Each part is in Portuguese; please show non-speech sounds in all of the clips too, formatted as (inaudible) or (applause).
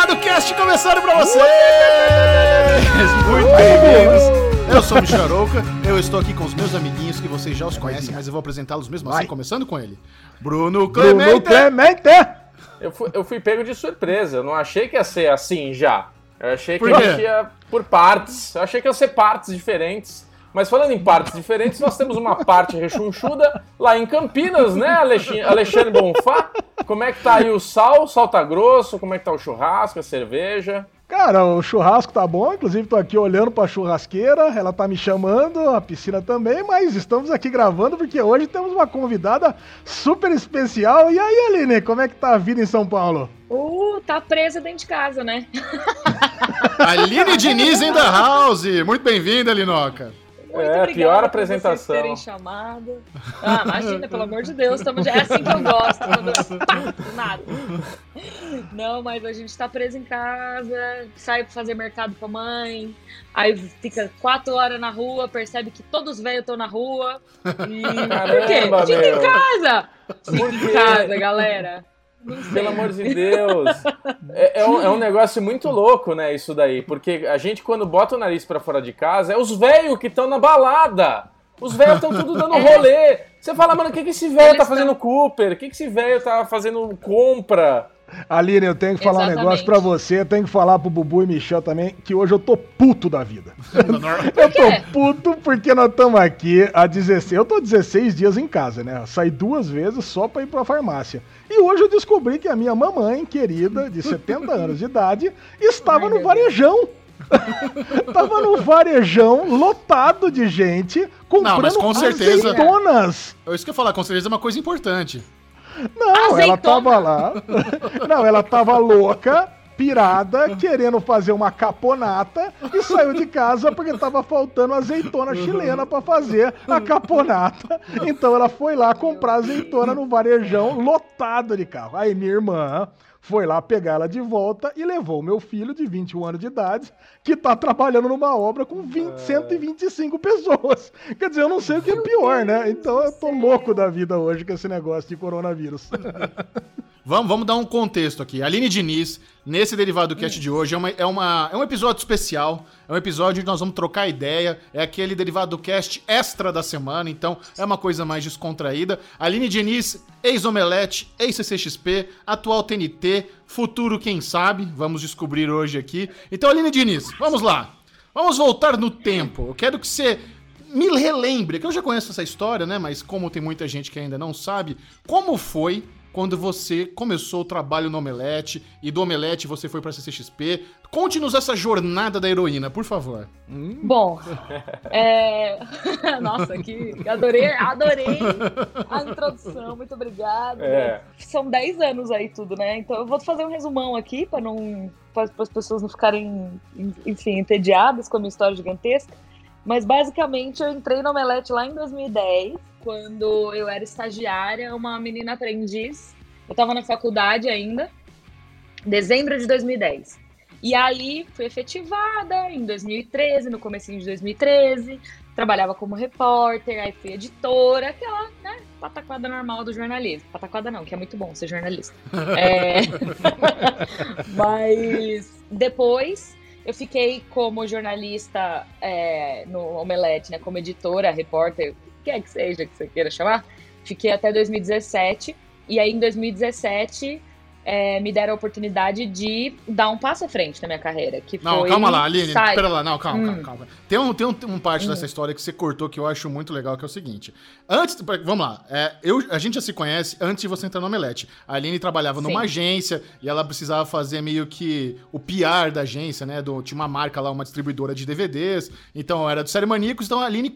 Derivado Cast começando pra vocês! Muito bem-vindos! Eu sou o Michel Arouca, eu estou aqui com os meus amiguinhos que vocês já os conhecem, mas eu vou apresentá-los mesmo assim, Vai. começando com ele. Bruno Clemente! Bruno Clemente! Eu fui, eu fui pego de surpresa, eu não achei que ia ser assim já. Eu achei que Por a quê? gente ia por partes. Eu achei que ia ser partes diferentes. Mas falando em partes diferentes, nós temos uma parte rechonchuda lá em Campinas, né, Alexandre Bonfá? Como é que tá aí o sal? O sal tá grosso? Como é que tá o churrasco, a cerveja? Cara, o churrasco tá bom, inclusive tô aqui olhando pra churrasqueira, ela tá me chamando, a piscina também, mas estamos aqui gravando porque hoje temos uma convidada super especial. E aí, Aline, como é que tá a vida em São Paulo? Uh, tá presa dentro de casa, né? (laughs) Aline Diniz in the house! Muito bem-vinda, Linoca! Muito É, obrigada pior por apresentação. vocês terem chamado. (laughs) Ah, imagina, pelo amor de Deus, tamo... é assim que eu gosto, quando do nada. Não, mas a gente tá preso em casa, sai pra fazer mercado com a mãe, aí fica quatro horas na rua, percebe que todos os velhos estão na rua. E... (laughs) Por quê? Caramba, Fica em casa! Fica Por em casa, galera. Pelo amor de Deus. É, é um, é um negócio muito louco, né, isso daí. Porque a gente, quando bota o nariz pra fora de casa, é os velhos que estão na balada. Os velhos estão tudo dando rolê. Você fala, mano, o que, que esse velho tá fazendo Cooper? O que, que esse velho tá fazendo compra? Aline, eu tenho que falar um Exatamente. negócio pra você, tenho que falar pro Bubu e Michel também, que hoje eu tô puto da vida. (laughs) Eu tô puto porque nós estamos aqui há 16. Eu tô 16 dias em casa, né? Eu saí duas vezes só pra ir pra farmácia. E hoje eu descobri que a minha mamãe, querida, de 70 anos de idade, estava Ai, no varejão. (laughs) Tava no varejão lotado de gente comprando mas com certeza- azeitonas. É isso que eu ia falar, com certeza é uma coisa importante. Não, ela tava lá. (laughs) Não, ela tava louca, pirada, querendo fazer uma caponata e saiu de casa porque tava faltando azeitona chilena pra fazer a caponata. Então ela foi lá comprar azeitona no varejão lotado de carro. Aí minha irmã foi lá pegar ela de volta e levou meu filho de 21 anos de idade, que tá trabalhando numa obra com 20, 125 pessoas. Quer dizer, eu não sei o que é pior, né? Então eu tô louco da vida hoje com esse negócio de coronavírus. (laughs) Vamos, vamos dar um contexto aqui. Aline Diniz, nesse Derivado Cast de hoje, é, uma, é, uma- é um episódio especial. É um episódio onde nós vamos trocar ideia. É aquele Derivado Cast extra da semana, então é uma coisa mais descontraída. Aline Diniz, ex-Omelete, ex-CCXP, atual TNT, futuro quem sabe. Vamos descobrir hoje aqui. Então, Aline Diniz, vamos lá. Vamos voltar no tempo. Eu quero que você me relembre, que eu já conheço essa história, né? Mas como tem muita gente que ainda não sabe, como foi quando você começou o trabalho no Omelete e do Omelete você foi pra CCXP? Conte-nos essa jornada da heroína, por favor. Bom, é... (laughs) nossa, que adorei, adorei a introdução, muito obrigada. É. São 10 anos aí tudo, né? Então eu vou fazer um resumão aqui para não para as pessoas não ficarem, enfim, entediadas com a minha história gigantesca. Mas basicamente eu entrei no Omelete lá em 2010, quando eu era estagiária, uma menina aprendiz. Eu estava na faculdade ainda, dezembro de 2010. E aí fui efetivada em 2013, no comecinho de 2013. Trabalhava como repórter, aí fui editora, aquela, né, pataquada normal do jornalismo. Pataquada não, que é muito bom ser jornalista. É... (laughs) Mas depois eu fiquei como jornalista é, no Omelete, né, como editora, repórter, o que é que seja que você queira chamar. Fiquei até 2017. E aí, em 2017, é, me deram a oportunidade de dar um passo à frente na minha carreira. Que Não, foi calma lá, Aline, sai- pera lá, não, calma, Hum. calma, calma. Tem um, tem um, um parte dessa história que você cortou que eu acho muito legal, que é o seguinte. Antes, vamos lá, é, eu, a gente já se conhece antes de você entrar no Omelete. A Aline trabalhava numa Sim. agência e ela precisava fazer meio que o PR da agência, né? Do, tinha uma marca lá, uma distribuidora de DVDs, então era do Série Maníacos, então a Aline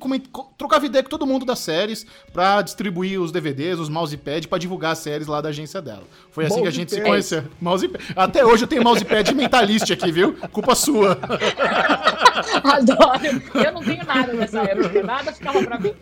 trocava ideia com todo mundo das séries pra distribuir os DVDs, os mousepad, pra divulgar as séries lá da agência dela. Foi assim que a gente se Mousepad. conheceu. Mousepad. Até hoje eu tenho mousepad mentalist aqui, viu? Culpa sua. (laughs) Adoro. Eu não tenho nada nessa época, nada ficava pra mim.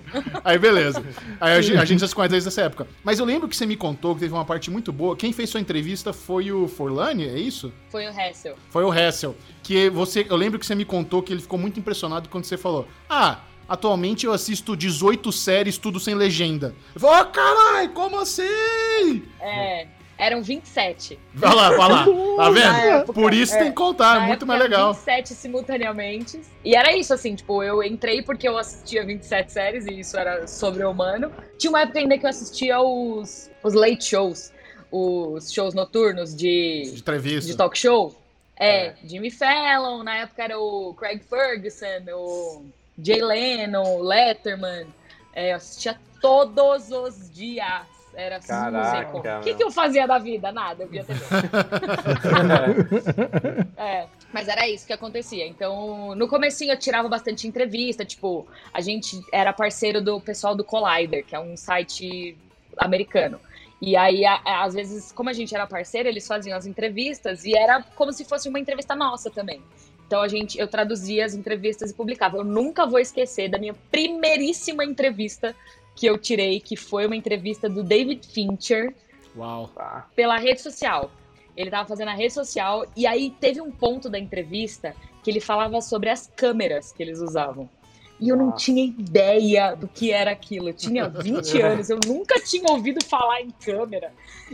Aí, beleza. Aí a gente, a gente já se conhece desde essa época. Mas eu lembro que você me contou que teve uma parte muito boa. Quem fez sua entrevista foi o Forlani, é isso? Foi o Hessel. Foi o Hessel. Que você. Eu lembro que você me contou que ele ficou muito impressionado quando você falou: Ah, atualmente eu assisto 18 séries, tudo sem legenda. Falei, oh, caralho, como assim? É. eram 27. Vai lá, vai lá. (laughs) Tá Na vendo? época, Por isso é. tem que contar, Na é muito época, mais legal. 27 simultaneamente. E era isso, assim, tipo, eu entrei porque eu assistia 27 séries e isso era sobre-humano. Tinha uma época ainda que eu assistia os, os late shows, os shows noturnos de, De entrevista. de talk show. É, Jimmy Fallon, na época era o Craig Ferguson, o Jay Leno, o Letterman. É, eu assistia todos os dias. Era assim, não sei como. Caraca, O que eu fazia da vida? Nada, eu via TV. (laughs) É, mas era isso que acontecia. Então, no comecinho eu tirava bastante entrevista, tipo, a gente era parceiro do pessoal do Collider, que é um site americano. E aí, a- a- às vezes, como a gente era parceiro, eles faziam as entrevistas e era como se fosse uma entrevista nossa também. Então a gente, eu traduzia as entrevistas e publicava. Eu nunca vou esquecer da minha primeiríssima entrevista que eu tirei, que foi uma entrevista do David Fincher, Uau. Tá. pela rede social. Ele tava fazendo a rede social e aí teve um ponto da entrevista que ele falava sobre as câmeras que eles usavam. E eu não tinha ideia do que era aquilo. Eu tinha 20 (laughs) anos, eu nunca tinha ouvido falar em câmera.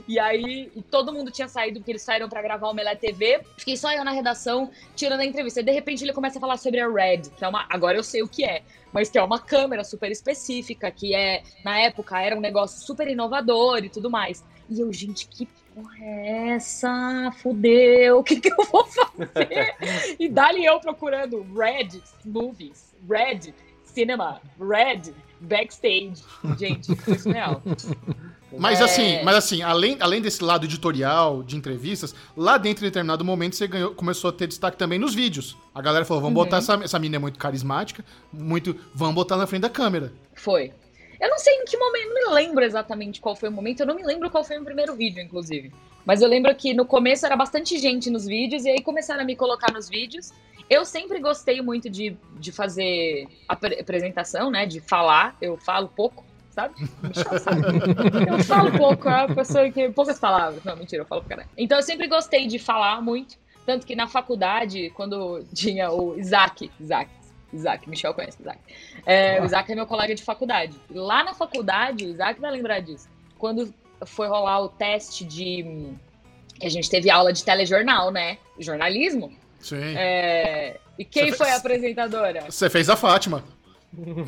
E aí e todo mundo tinha saído, porque eles saíram pra gravar o Melé TV. Fiquei só eu na redação, tirando a entrevista. E de repente ele começa a falar sobre a Red, que é uma. Agora eu sei o que é, mas que é uma câmera super específica, que é, na época, era um negócio super inovador e tudo mais. E eu, gente, que porra é essa? Fudeu, o que, que eu vou fazer? (laughs) e dali eu procurando Red Movies, Red Cinema, Red Backstage. Gente, foi surreal. Mas É. assim, mas assim, além, além desse lado editorial, de entrevistas, lá dentro de determinado momento você ganhou, começou a ter destaque também nos vídeos. A galera falou: vamos Uhum. botar essa, essa menina é muito carismática, muito. Vamos botar na frente da câmera. Foi. Eu não sei em que momento, não me lembro exatamente qual foi o momento, eu não me lembro qual foi o primeiro vídeo, inclusive. Mas eu lembro que no começo era bastante gente nos vídeos, e aí começaram a me colocar nos vídeos. Eu sempre gostei muito de, de fazer apre- apresentação, né? De falar. Eu falo pouco, sabe? Michel sabe. (laughs) Eu falo pouco, é uma pessoa que. Poucas palavras. Não, mentira, eu falo pra caralho. Então eu sempre gostei de falar muito. Tanto que na faculdade, quando tinha o Isaac, Isaac, Isaac, Michel conhece Isaac. É, o Isaac é meu colega de faculdade. Lá na faculdade, o Isaac vai lembrar disso. Quando foi rolar o teste de. que A gente teve aula de telejornal, né? Jornalismo. Sim. É, E quem foi a apresentadora? Você fez a Fátima.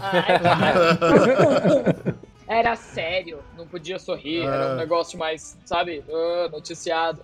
Ai, para. (laughs) Era sério, não podia sorrir, era um Ah. negócio mais, sabe, ah, noticiado.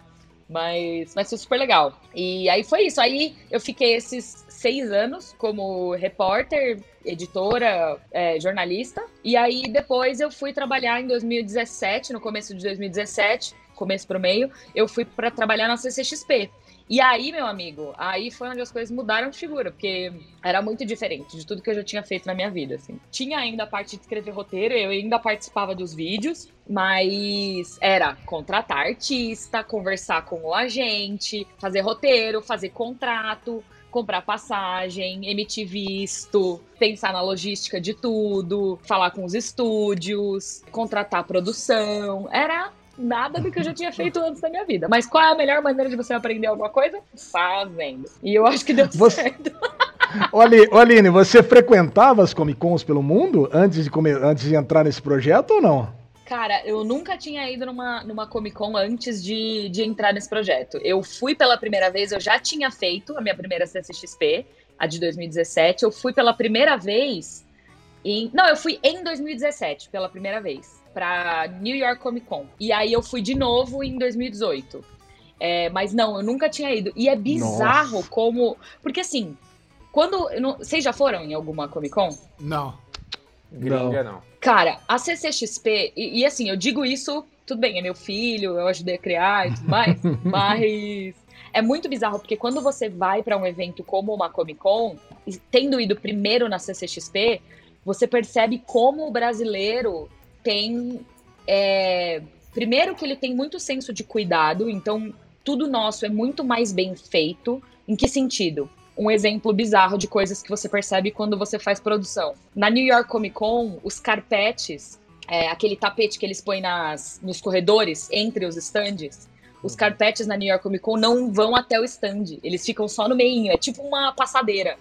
Mas, mas foi super legal. E aí foi isso. Aí eu fiquei esses seis anos como repórter, editora, é, jornalista. E aí depois eu fui trabalhar em 2017, no começo de 2017, começo pro meio, eu fui para trabalhar na CCXP. E aí, meu amigo, aí foi onde as coisas mudaram de figura, porque era muito diferente de tudo que eu já tinha feito na minha vida, assim. Tinha ainda a parte de escrever roteiro, eu ainda participava dos vídeos, mas era contratar artista, conversar com o agente, fazer roteiro, fazer contrato, comprar passagem, emitir visto, pensar na logística de tudo, falar com os estúdios, contratar produção. Era nada do que eu já tinha feito antes da minha vida. Mas qual é a melhor maneira de você aprender alguma coisa? Fazendo. E eu acho que deu Você- certo. (laughs) Ô, Aline, você frequentava as Comic Cons pelo mundo antes de, come- antes de entrar nesse projeto ou não? Cara, eu nunca tinha ido numa, numa Comic Con antes de, de entrar nesse projeto. Eu fui pela primeira vez, eu já tinha feito a minha primeira CCXP, a de 2017. Eu fui pela primeira vez em. Não, eu fui em 2017, pela primeira vez, pra New York Comic Con. E aí eu fui de novo em 2018. É, mas não, eu nunca tinha ido. E é bizarro Nossa. como. Porque assim, quando. eu não- Vocês já foram em alguma Comic Con? Não. Gringa não. Cara, a CCXP, e, e assim, eu digo isso, tudo bem, é meu filho, eu ajudei a criar e tudo mais, (laughs) mas é muito bizarro, porque quando você vai pra um evento como uma Comic Con, e tendo ido primeiro na CCXP, você percebe como o brasileiro tem. é, primeiro, que ele tem muito senso de cuidado, então tudo nosso é muito mais bem feito. Em que sentido? um exemplo bizarro de coisas que você percebe quando você faz produção. Na New York Comic Con, os carpetes, é, aquele tapete que eles põem nas, nos corredores entre os stands, os carpetes na New York Comic Con não vão até o stand, eles ficam só no meio, é tipo uma passadeira.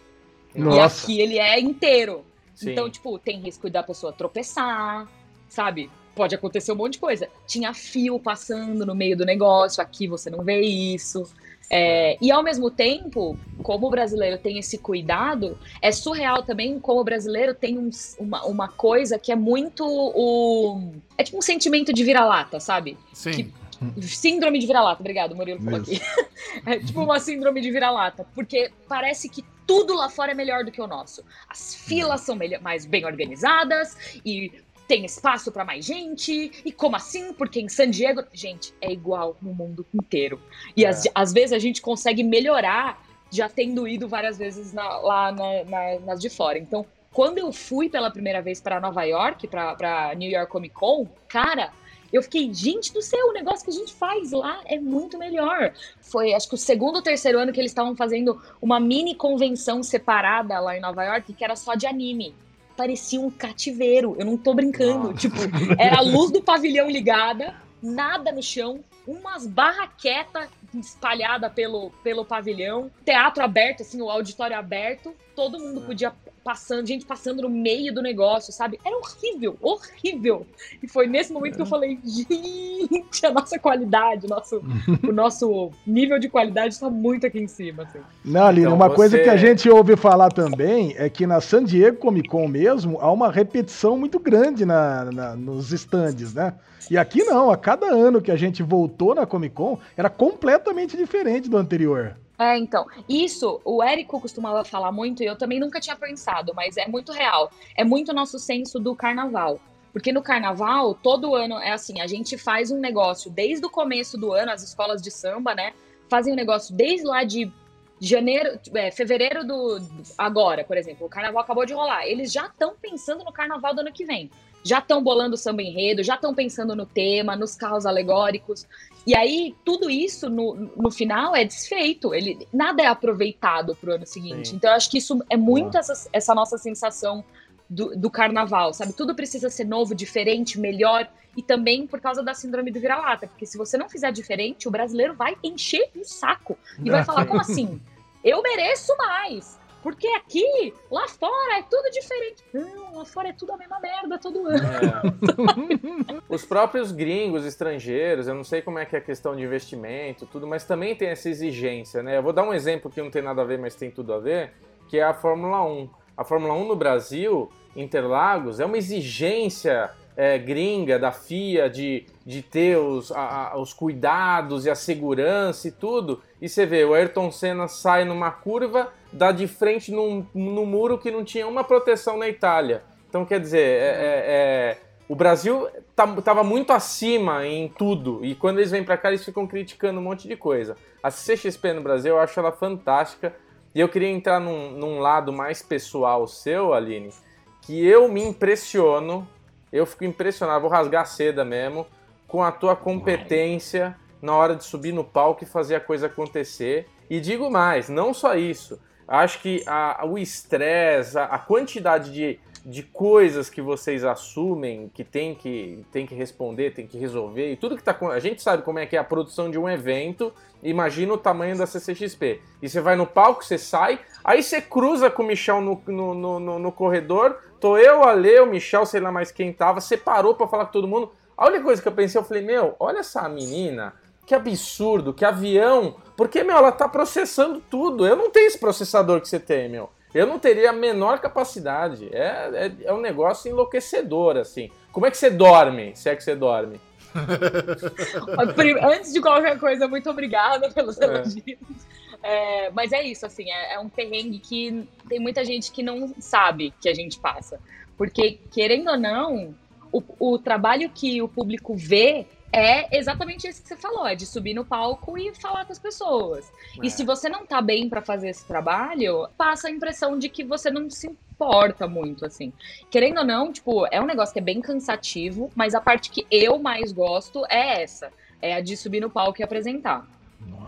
E Nossa. aqui ele é inteiro. Sim. Então, tipo, tem risco da pessoa tropeçar, sabe? pode acontecer um monte de coisa. Tinha fio passando no meio do negócio, aqui você não vê isso. É, e ao mesmo tempo, como o brasileiro tem esse cuidado, é surreal também como o brasileiro tem um, uma, uma coisa que é muito o. É tipo um sentimento de vira-lata, sabe? Sim. Que, síndrome de vira-lata, obrigado, Murilo falou aqui. (laughs) É tipo uma síndrome de vira-lata, porque parece que tudo lá fora é melhor do que o nosso. As filas são melhor, mais bem organizadas e tem espaço para mais gente. E como assim? Porque em San Diego, gente, é igual no mundo inteiro. E é. às, às vezes a gente consegue melhorar já tendo ido várias vezes na, lá na, na, nas de fora. Então, quando eu fui pela primeira vez para Nova York, para New York Comic Con, cara, eu fiquei, gente do céu, o negócio que a gente faz lá é muito melhor. Foi, acho que o segundo ou terceiro ano que eles estavam fazendo uma mini convenção separada lá em Nova York, que era só de anime. Parecia um cativeiro, eu não tô brincando. Tipo, era a (laughs) luz do pavilhão ligada, nada no chão, umas barraquetas espalhada pelo, pelo pavilhão, teatro aberto, assim, o auditório aberto, todo mundo podia passando, gente passando no meio do negócio, sabe? Era horrível, horrível. E foi nesse momento é. que eu falei, gente, a nossa qualidade, nosso, o (laughs) nosso nível de qualidade está muito aqui em cima, assim. Não, Aline, então, uma você... coisa que a gente ouve falar também é que na San Diego Comic Con mesmo há uma repetição muito grande na, na nos stands, né? E aqui não, a cada ano que a gente voltou na Comic Con era completamente diferente do anterior. É, então, isso o Érico costumava falar muito e eu também nunca tinha pensado, mas é muito real. É muito nosso senso do carnaval. Porque no carnaval, todo ano é assim, a gente faz um negócio desde o começo do ano, as escolas de samba, né? Fazem um negócio desde lá de janeiro, é, fevereiro do. Agora, por exemplo, o carnaval acabou de rolar. Eles já estão pensando no carnaval do ano que vem já estão bolando samba enredo, já estão pensando no tema, nos carros alegóricos. E aí, tudo isso, no, no final, é desfeito. Ele, nada é aproveitado para o ano seguinte. Sim. Então, eu acho que isso é muito essa, essa nossa sensação do, do, carnaval, sabe? Tudo precisa ser novo, diferente, melhor. E também por causa da síndrome do vira-lata. Porque se você não fizer diferente, o brasileiro vai encher o saco. E vai falar, como assim? Eu mereço mais. Porque aqui, lá fora, é tudo diferente. Não, lá fora é tudo a mesma merda todo ano. É. (laughs) Os próprios gringos, estrangeiros, eu não sei como é que é a questão de investimento, tudo, mas também tem essa exigência, né? Eu vou dar um exemplo que não tem nada a ver, mas tem tudo a ver, que é a Fórmula 1. A Fórmula 1 no Brasil, Interlagos, é uma exigência é, gringa da FIA de, de ter os, a, os cuidados e a segurança e tudo. E você vê, o Ayrton Senna sai numa curva, dá de frente num, num muro que não tinha uma proteção na Itália. Então, quer dizer, é, é, é o Brasil estava tá, muito acima em tudo. E quando eles vêm para cá, eles ficam criticando um monte de coisa. A CXP no Brasil, eu acho ela fantástica. E eu queria entrar num, num lado mais pessoal seu, Aline, que eu me impressiono eu fico impressionado, vou rasgar seda mesmo, com a tua competência na hora de subir no palco e fazer a coisa acontecer. E digo mais, não só isso. Acho que a, o estresse, a, a, quantidade de, de coisas que vocês assumem, que tem que, tem que responder, tem que resolver, e tudo que tá. A gente sabe como é que é a produção de um evento, imagina o tamanho da CCXP. E você vai no palco, você sai, aí você cruza com o Michel no, no, no, no corredor, Tô eu, a Lê, o Michel, sei lá mais quem tava, separou para falar com todo mundo. A única coisa que eu pensei, eu falei, meu, olha essa menina, que absurdo, que avião. Porque, meu, ela tá processando tudo. Eu não tenho esse processador que você tem, meu. Eu não teria a menor capacidade. É, é, é um negócio enlouquecedor, assim. Como é que você dorme, se é que você dorme? (laughs) Antes de qualquer coisa, muito obrigada pelos elogios. É, mas é isso, assim, é, é, um perrengue que tem muita gente que não sabe que a gente passa. Porque, querendo ou não, o, o trabalho que o público vê é exatamente isso que você falou, é de subir no palco e falar com as pessoas. É. E se você não tá bem para fazer esse trabalho, passa a impressão de que você não se importa muito, assim. Querendo ou não, tipo, é um negócio que é bem cansativo, mas a parte que eu mais gosto é essa. É a de subir no palco e apresentar.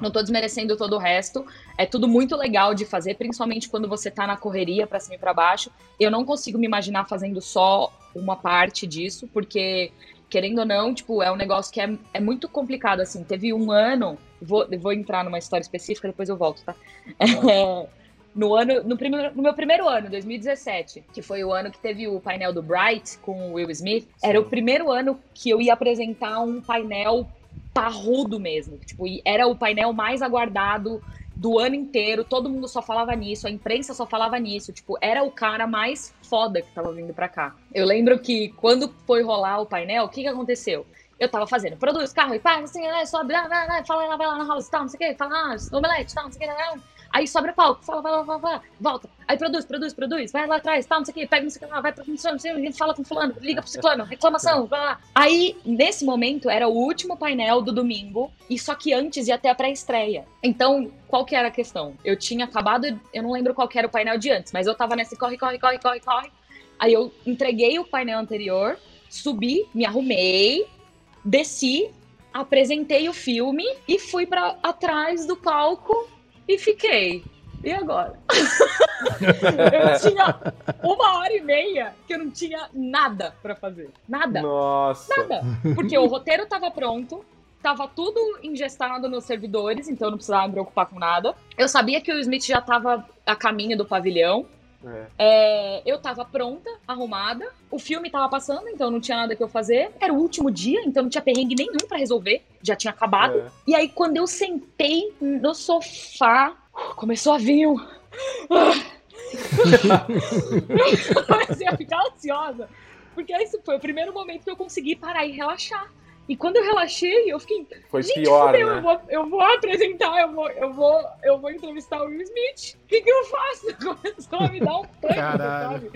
Não tô desmerecendo todo o resto. É tudo muito legal de fazer, principalmente quando você tá na correria para cima e para baixo. Eu não consigo me imaginar fazendo só uma parte disso, porque querendo ou não, tipo, é um negócio que é, é muito complicado assim. Teve um ano, vou, vou entrar numa história específica, depois eu volto, tá? (laughs) É, no ano, no, primeiro, no meu primeiro ano, 2017, que foi o ano que teve o painel do Bright com o Will Smith, Sim. era o primeiro ano que eu ia apresentar um painel parrudo mesmo. Tipo, era o painel mais aguardado do ano inteiro, todo mundo só falava nisso, a imprensa só falava nisso, tipo, era o cara mais foda que tava vindo pra cá. Eu lembro que quando foi rolar o painel, o que que aconteceu? Eu tava fazendo, produz carro e pá, assim, né, sobe, vai lá, vai lá, vai lá na house, tal, não sei o que, fala, ah, omelete, tal, não sei o que, Aí sobra palco, fala, fala, fala, fala, volta. Aí produz, produz, produz, vai lá atrás, tal, não sei o que, pega não sei o que lá, vai pra função, não sei o que, fala com fulano, liga pro ciclano, reclamação, vai lá. Aí, nesse momento, era o último painel do domingo, e só que antes ia ter a pré-estreia. Então, qual que era a questão? Eu tinha acabado, eu não lembro qual que era o painel de antes, mas eu tava nesse corre, corre, corre, corre, corre. Aí eu entreguei o painel anterior, subi, me arrumei, desci, apresentei o filme e fui para atrás do palco e fiquei. E agora? (laughs) eu tinha uma hora e meia que eu não tinha nada para fazer. Nada. Nossa. Nada. Porque o roteiro tava pronto, tava tudo ingestado nos servidores, então eu não precisava me preocupar com nada. Eu sabia que o Smith já tava a caminho do pavilhão. É. É, eu tava pronta, arrumada. O filme tava passando, então não tinha nada que eu fazer. Era o último dia, então não tinha perrengue nenhum para resolver. Já tinha acabado. É. E aí, quando eu sentei no sofá, começou a vir um. (laughs) eu comecei a ficar ansiosa. Porque esse foi o primeiro momento que eu consegui parar e relaxar. E quando eu relaxei, eu fiquei. Foi pior, né? eu, vou, eu vou apresentar, eu vou, eu vou, eu vou entrevistar o Will Smith. O que, que eu faço? (laughs) Começou a me dar um pânico, sabe?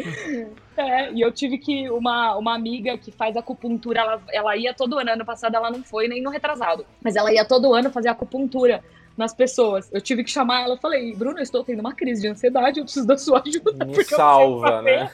É, e eu tive que. Uma, uma amiga que faz acupuntura, ela, ela ia todo ano. Ano passado ela não foi nem no retrasado. Mas ela ia todo ano fazer acupuntura nas pessoas. Eu tive que chamar ela, falei, Bruno, eu estou tendo uma crise de ansiedade, eu preciso da sua ajuda. Me salva, né?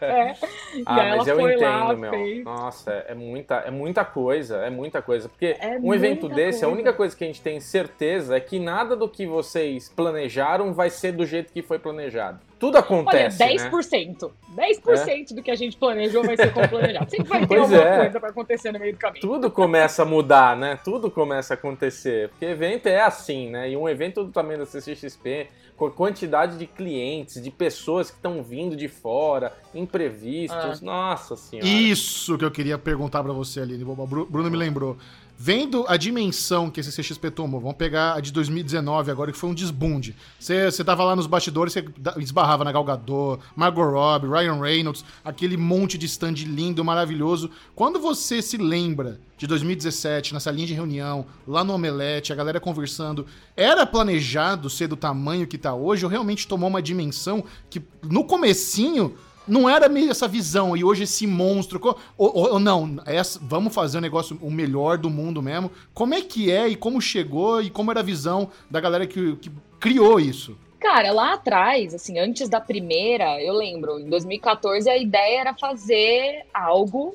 É. (laughs) ah, mas eu entendo, lá, meu. Fez... Nossa, é muita, é muita coisa, é muita coisa. Porque é um evento desse, coisa. a única coisa que a gente tem certeza é que nada do que vocês planejaram vai ser do jeito que foi planejado. Tudo acontece. Olha, 10%. Né? 10% é? do que a gente planejou vai ser como planejado. Sempre vai (laughs) ter pois alguma é. coisa pra acontecer no meio do caminho. Tudo começa a mudar, né? Tudo começa a acontecer. Porque evento é assim, né? E um evento do tamanho da CCXP, com a quantidade de clientes, de pessoas que estão vindo de fora, imprevistos. Ah. Nossa senhora. Isso que eu queria perguntar para você, Aline. O Bruno me lembrou. Vendo a dimensão que esse CXP tomou, vamos pegar a de 2019 agora, que foi um desbunde. Você, você tava lá nos bastidores, você esbarrava na Galgador, Margot Robbie, Ryan Reynolds, aquele monte de stand lindo, maravilhoso. Quando você se lembra de 2017, nessa linha de reunião, lá no Omelete, a galera conversando, era planejado ser do tamanho que tá hoje, ou realmente tomou uma dimensão que no comecinho não era meio essa visão, e hoje esse monstro. Ou, ou, não, essa, vamos fazer o um negócio o melhor do mundo mesmo. Como é que é e como chegou e como era a visão da galera que, que criou isso? Cara, lá atrás, assim, antes da primeira, eu lembro, em 2014 a ideia era fazer algo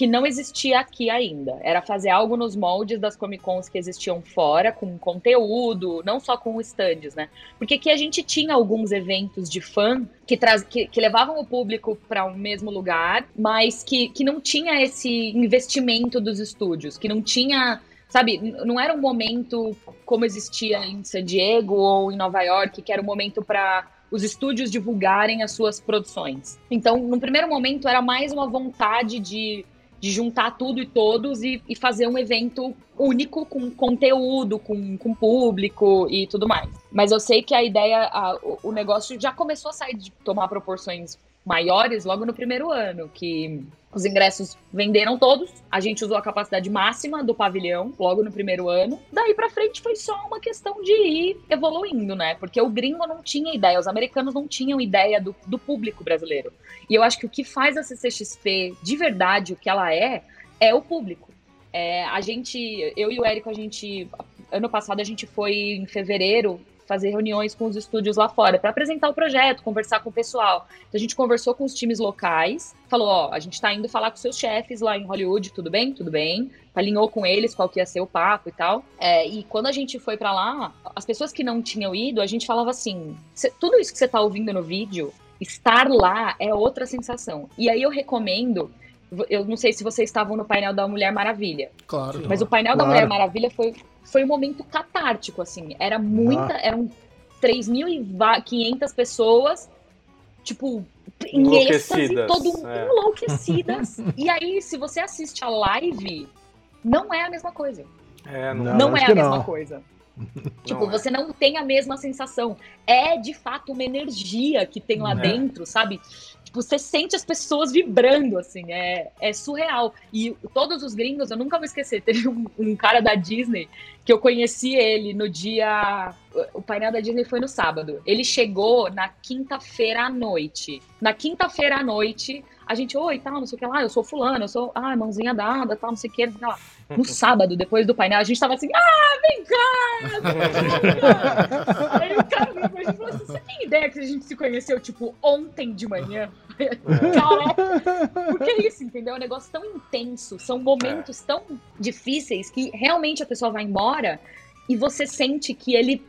que não existia aqui ainda. Era fazer algo nos moldes das Comic Cons que existiam fora, com conteúdo, não só com stands, né? Porque aqui a gente tinha alguns eventos de fã que, traz, que, que levavam o público para um mesmo lugar, mas que, que não tinha esse investimento dos estúdios, que não tinha sabe, não era um momento como existia em San Diego ou em Nova York, que era um momento para os estúdios divulgarem as suas produções. Então, no primeiro momento, era mais uma vontade de de juntar tudo e todos e, e fazer um evento único com conteúdo, com, com público e tudo mais. Mas eu sei que a ideia, a, o, negócio já começou a sair de tomar proporções maiores logo no primeiro ano, que os ingressos venderam todos, a gente usou a capacidade máxima do pavilhão logo no primeiro ano. Daí para frente foi só uma questão de ir evoluindo, né? Porque o gringo não tinha ideia, os americanos não tinham ideia do, do público brasileiro. E eu acho que o que faz a CCXP de verdade o que ela é, é o público. É, a gente, eu e o Érico, a gente, ano passado a gente foi em fevereiro fazer reuniões com os estúdios lá fora para apresentar o projeto, conversar com o pessoal. Então a gente conversou com os times locais, falou, ó, a gente está indo falar com seus chefes lá em Hollywood, tudo bem? Tudo bem. Alinhou com eles qual que ia ser o papo e tal. É, e quando a gente foi para lá, as pessoas que não tinham ido, a gente falava assim, tudo isso que você está ouvindo no vídeo, estar lá é outra sensação. E aí eu recomendo eu não sei se vocês estavam no painel da Mulher Maravilha. Claro. Mas o painel claro. da Mulher Maravilha foi foi um momento catártico, assim. Era muita. Ah. Eram 3.500 pessoas, tipo, em êxtase, todo é. enlouquecidas. (laughs) e aí, se você assiste a live, não é a mesma coisa. É, não, Não, é a mesma não. coisa. (laughs) Tipo, não é. você não tem a mesma sensação. É de fato uma energia que tem lá É. dentro, sabe? Tipo, você sente as pessoas vibrando, assim, é, é surreal. E todos os gringos, eu nunca vou esquecer, (laughs) teve um, um cara da Disney que eu conheci ele no dia. O painel da Disney foi no sábado. Ele chegou na quinta-feira à noite. Na quinta-feira à noite, a gente, oi, tal, não sei o que lá, eu sou fulano, eu sou, ah, mãozinha dada, tal, não sei o que, não sei lá. No sábado, depois do painel, a gente tava assim, ah, vem cá! Aí o cara virou pra gente falou assim: você tem ideia que a gente se conheceu, tipo, ontem de manhã? Caraca! Porque é isso, entendeu? É um negócio tão intenso, são momentos tão difíceis que realmente a pessoa vai embora e você sente que ele.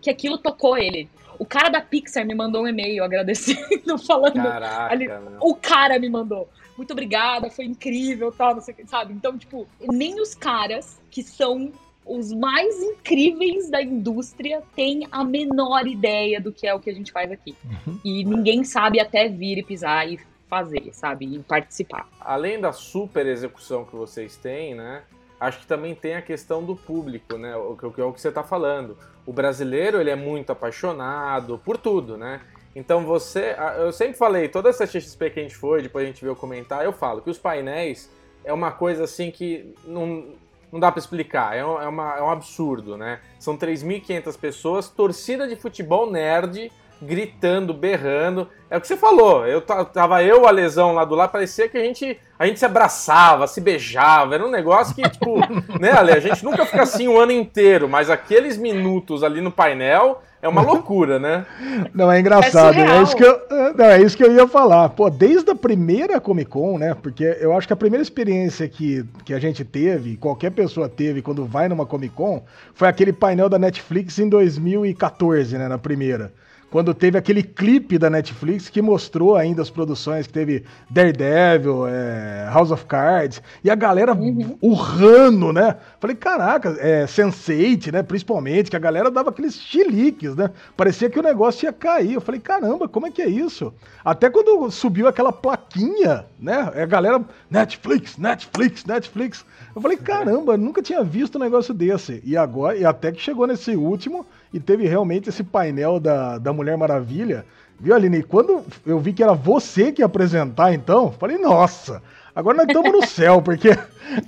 que aquilo tocou ele. O cara da Pixar me mandou um e-mail agradecendo, (laughs) falando. Caraca, Ali-. O cara me mandou. Muito obrigada, foi incrível, tal, não sei o que, sabe? Então, tipo, nem os caras que são os mais incríveis da indústria têm a menor ideia do que é o que a gente faz aqui. E ninguém sabe até vir e pisar e fazer, sabe? E participar. além da super execução que vocês têm, né? Acho que também tem a questão do público, né? O que, o que é o que você está falando. O brasileiro ele é muito apaixonado por tudo, né? Então você, eu sempre falei, toda essa XP que a gente foi, depois a gente viu comentar, eu falo que os painéis é uma coisa assim que não, não dá para explicar, é um, é, uma- é um absurdo, né? São 3.500 pessoas, torcida de futebol nerd, gritando, berrando. É o que você falou. Eu ta- tava eu, a lesão lá do lado, parecia que a gente, a gente se abraçava, se beijava. Era um negócio que, tipo, (laughs) né, Ale? A gente nunca fica assim o ano inteiro, mas aqueles minutos ali no painel é uma loucura, né? (laughs) Não, é engraçado. É É, isso que eu, é, não, é isso que eu ia falar. Pô, desde a primeira Comic Con, né? Porque eu acho que a primeira experiência que, que a gente teve, qualquer pessoa teve quando vai numa Comic Con, foi aquele painel da Netflix em 2014, né? Na primeira. Quando teve aquele clipe da Netflix que mostrou ainda as produções que teve Daredevil, é, House of Cards, e a galera urrando, né? Falei, caraca, é, Sense8, né? Principalmente, que a galera dava aqueles chiliques, né? Parecia que o negócio ia cair. Eu falei, caramba, como é que é isso? Até quando subiu aquela plaquinha, né? A galera, Netflix, Netflix, Netflix. Eu falei, caramba, nunca tinha visto um negócio desse. E agora, e até que chegou nesse último e teve realmente esse painel da, da Mulher Maravilha. Viu, Aline? Quando eu vi que era você que ia apresentar, então, falei, nossa, agora nós estamos no céu, porque,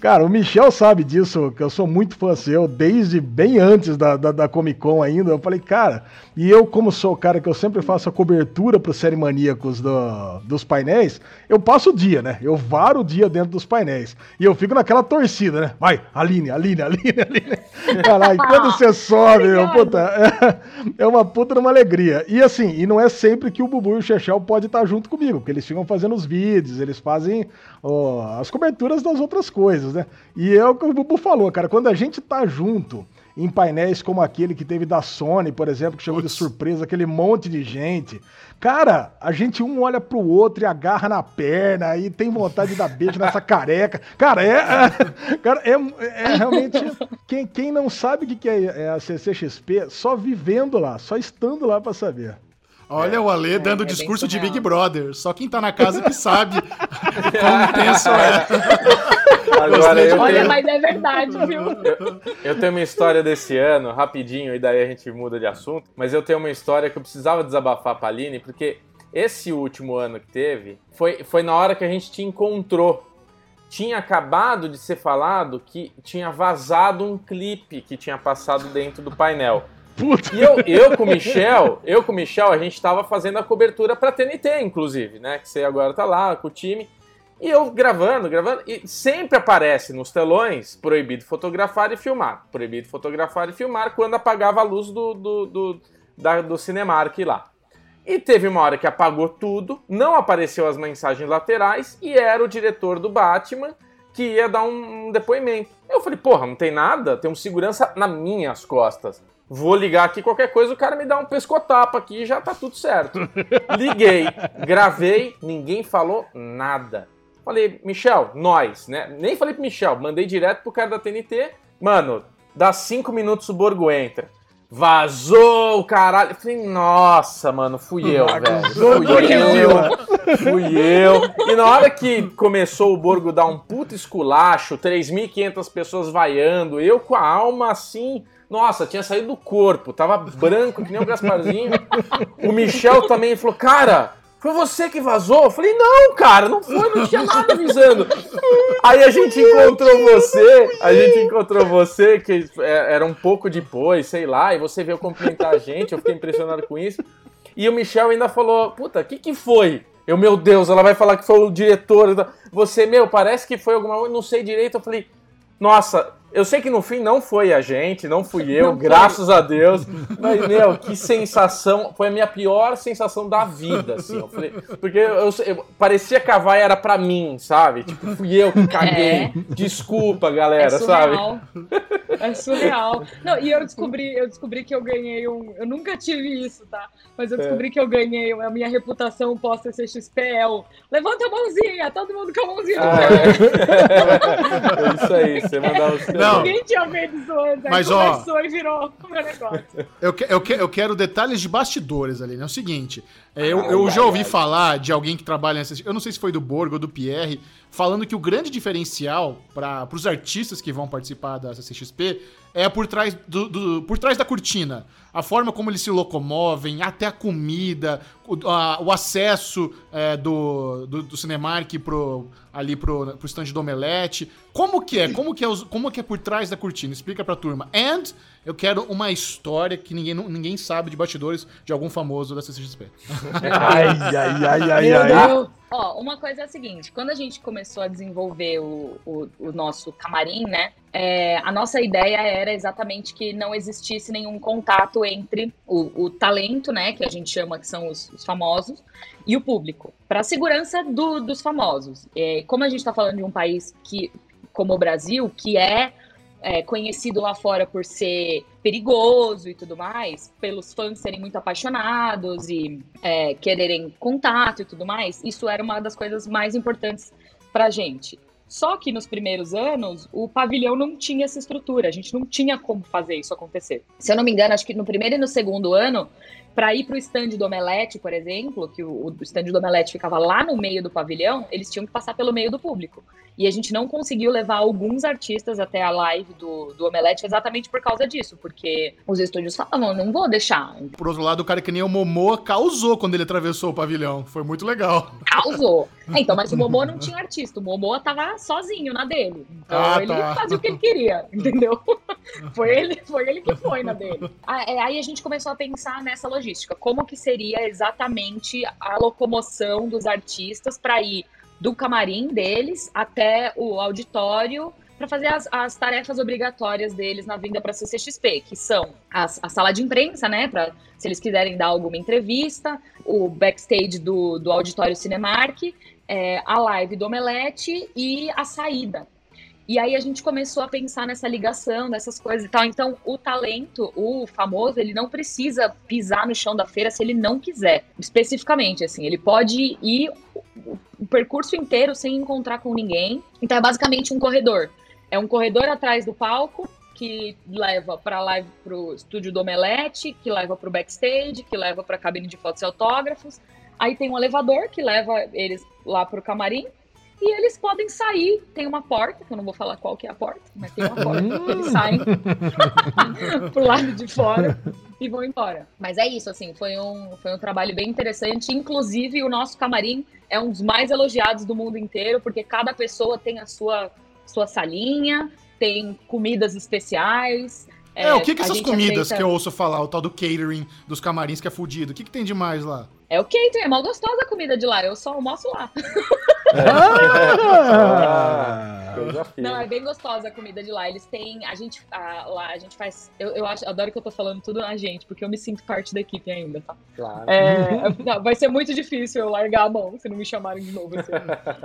cara, o Michel sabe disso, que eu sou muito fã seu, desde bem antes da, da, da Comic Con ainda. Eu falei, cara, e eu, como sou o cara que eu sempre faço a cobertura para os série maníacos do, dos painéis, eu passo o dia, né? Eu varo o dia dentro dos painéis. E eu fico naquela torcida, né? Vai, Aline, Aline, Aline, (laughs) Aline. Caralho, quando você sobe, meu, puta, é, é uma puta de uma alegria. E assim, e não é sempre que o Bubu e o Chechel pode estar junto comigo, porque eles ficam fazendo os vídeos, eles fazem ó, as coberturas das outras coisas, né? E é o que o Bubu falou, cara, quando a gente tá junto em painéis como aquele que teve da Sony, por exemplo, que chegou de surpresa, aquele monte de gente. Cara, a gente um olha pro outro e agarra na perna e tem vontade de dar beijo nessa (laughs) careca. Cara, é, é- (laughs) cara, é, é realmente. Quem, quem não sabe o que é, é a CCXP, só vivendo lá, só estando lá pra saber. Olha o Ale dando é discurso de. Big Brother. Só quem tá na casa que sabe (laughs) quão intenso é. Agora eu Olha, tenho, mas é verdade, viu? eu tenho uma história desse ano, rapidinho, e daí a gente muda de assunto. Mas eu tenho uma história que eu precisava desabafar pra Aline, porque esse último ano que teve foi, foi na hora que a gente te encontrou. Tinha acabado de ser falado que tinha vazado um clipe que tinha passado dentro do painel. Puta. E eu, eu com o Michel, eu com o Michel, a gente tava fazendo a cobertura pra TNT, inclusive, né? Que você agora tá lá com o time. E eu gravando, gravando, e sempre aparece nos telões proibido fotografar e filmar. Proibido fotografar e filmar quando apagava a luz do, do, do, da- do Cinemark lá. E teve uma hora que apagou tudo, não apareceu as mensagens laterais e era o diretor do Batman que ia dar um depoimento. Eu falei, porra, não tem nada? Tem um segurança nas minhas costas. Vou ligar aqui qualquer coisa, o cara me dá um pescotapa aqui e já tá tudo certo. (laughs) Liguei, gravei, ninguém falou nada. Falei, Michel, nós, né? Nem falei pro Michel, mandei direto pro cara da TNT. Mano, dá cinco minutos o Borgo entra. Vazou o caralho. Eu falei, nossa, mano, fui eu, velho. Fui eu. Fui eu. E na hora que começou o Borgo dar um puto esculacho, 3.500 pessoas vaiando, eu com a alma assim. Nossa, tinha saído do corpo, tava branco que nem o Gasparzinho. O Michel também falou, cara, foi você que vazou? Eu falei, não, cara, não foi, não tinha nada avisando. Aí a gente encontrou você, a gente encontrou você, que é, era um pouco depois, sei lá, e você veio cumprimentar a gente, eu fiquei impressionado com isso. E o Michel ainda falou, puta, o que que foi? Eu, meu Deus, ela vai falar que foi o diretor. Você, meu, parece que foi alguma coisa, não sei direito. Eu falei, nossa, eu sei que no fim não foi a gente, não fui eu, não graças foi. a Deus. Mas, meu, que sensação. Foi a minha pior sensação da vida, assim. Eu falei, porque eu, eu, parecia que a vai era pra mim, sabe? Tipo, fui eu que caguei. É. Desculpa, galera, é sabe? É surreal. Não, e eu descobri, eu descobri que eu ganhei um. Eu nunca tive isso, tá? Mas eu descobri é. que eu ganhei a minha reputação pós-CCXP é o Levanta a mãozinha, todo mundo com a mãozinha no ah, é. (laughs) é isso aí, você mandar os não. Ninguém tinha feito isso antes. Mas, aí ó, começou e virou o meu negócio. (laughs) Eu, que, eu, que, eu quero detalhes de bastidores ali, né? É o seguinte, é, eu, eu já ouvi falar de alguém que trabalha nessa. Eu não sei se foi do Borgo ou do Pierre, falando que o grande diferencial para os artistas que vão participar da CCXP é por trás, do, do, por trás da cortina. A forma como eles se locomovem, até a comida, o, a, o acesso é, do, do, do Cinemark pro, ali pro, pro stand do Omelete. Como que é? Como que é, os, como que é por trás da cortina? Explica pra turma. And eu quero uma história que ninguém, ninguém sabe de bastidores de algum famoso da CCXP. ai, ai, ai, ai, ai. Ó, uma coisa é a seguinte, quando a gente começou a desenvolver o, o, o nosso camarim, né, é, a nossa ideia era exatamente que não existisse nenhum contato entre o, o talento, né, que a gente chama que são os, os famosos, e o público, para a segurança do, dos famosos. É, como a gente está falando de um país que, como o Brasil, que é é, conhecido lá fora por ser perigoso e tudo mais, pelos fãs serem muito apaixonados e é, quererem contato e tudo mais, isso era uma das coisas mais importantes pra gente. Só que nos primeiros anos, o pavilhão não tinha essa estrutura, a gente não tinha como fazer isso acontecer. Se eu não me engano, acho que no primeiro e no segundo ano, para ir para o stand do Omelete, por exemplo, que o, o stand do Omelete ficava lá no meio do pavilhão, eles tinham que passar pelo meio do público. E a gente não conseguiu levar alguns artistas até a live do, do Omelete exatamente por causa disso, porque os estúdios falavam, não vou deixar. Por outro lado, o cara que nem o Momoa causou quando ele atravessou o pavilhão. Foi muito legal. Causou. É, então, mas o Momoa não tinha artista. O Momoa tava sozinho na dele. Então ah, ele tá. fazia o que ele queria, entendeu? (laughs) foi, ele, foi ele que foi na dele. Ah, é, aí a gente começou a pensar nessa logística. Como que seria exatamente a locomoção dos artistas para ir do camarim deles até o auditório para fazer as, as, tarefas obrigatórias deles na vinda para a CCXP, que são a, a, sala de imprensa, né, para se eles quiserem dar alguma entrevista, o backstage do, do auditório Cinemark, é, a live do Omelete e a saída. E aí a gente começou a pensar nessa ligação, dessas coisas e tal. Então, o talento, o famoso, ele não precisa pisar no chão da feira se ele não quiser. Especificamente, assim, ele pode ir o percurso inteiro sem encontrar com ninguém. Então é basicamente um corredor. É um corredor atrás do palco que leva para live pro estúdio do Omelete, que leva para o backstage, que leva para a cabine de fotos e autógrafos. Aí tem um elevador que leva eles lá para o camarim e eles podem sair. Tem uma porta, que eu não vou falar qual que é a porta, mas tem uma porta. eles saem (laughs) pro lado de fora e vão embora. Mas é isso, assim, foi um, foi um trabalho bem interessante. Inclusive, o nosso camarim é um dos mais elogiados do mundo inteiro, porque cada pessoa tem a sua, sua salinha, tem comidas especiais. É, é o que que essas comidas aceita... que eu ouço falar, o tal do catering dos camarins que é fudido, o que que tem de mais lá? É o catering, é mal gostosa a comida de lá, eu só almoço lá. Ah, (laughs) não, é bem gostosa a comida de lá. Eles têm. A gente. A, lá a gente faz. Eu, eu acho, adoro que eu tô falando tudo a gente, porque eu me sinto parte da equipe ainda, tá? Claro. É, (laughs) não, vai ser muito difícil eu largar a mão se não me chamarem de novo. Assim.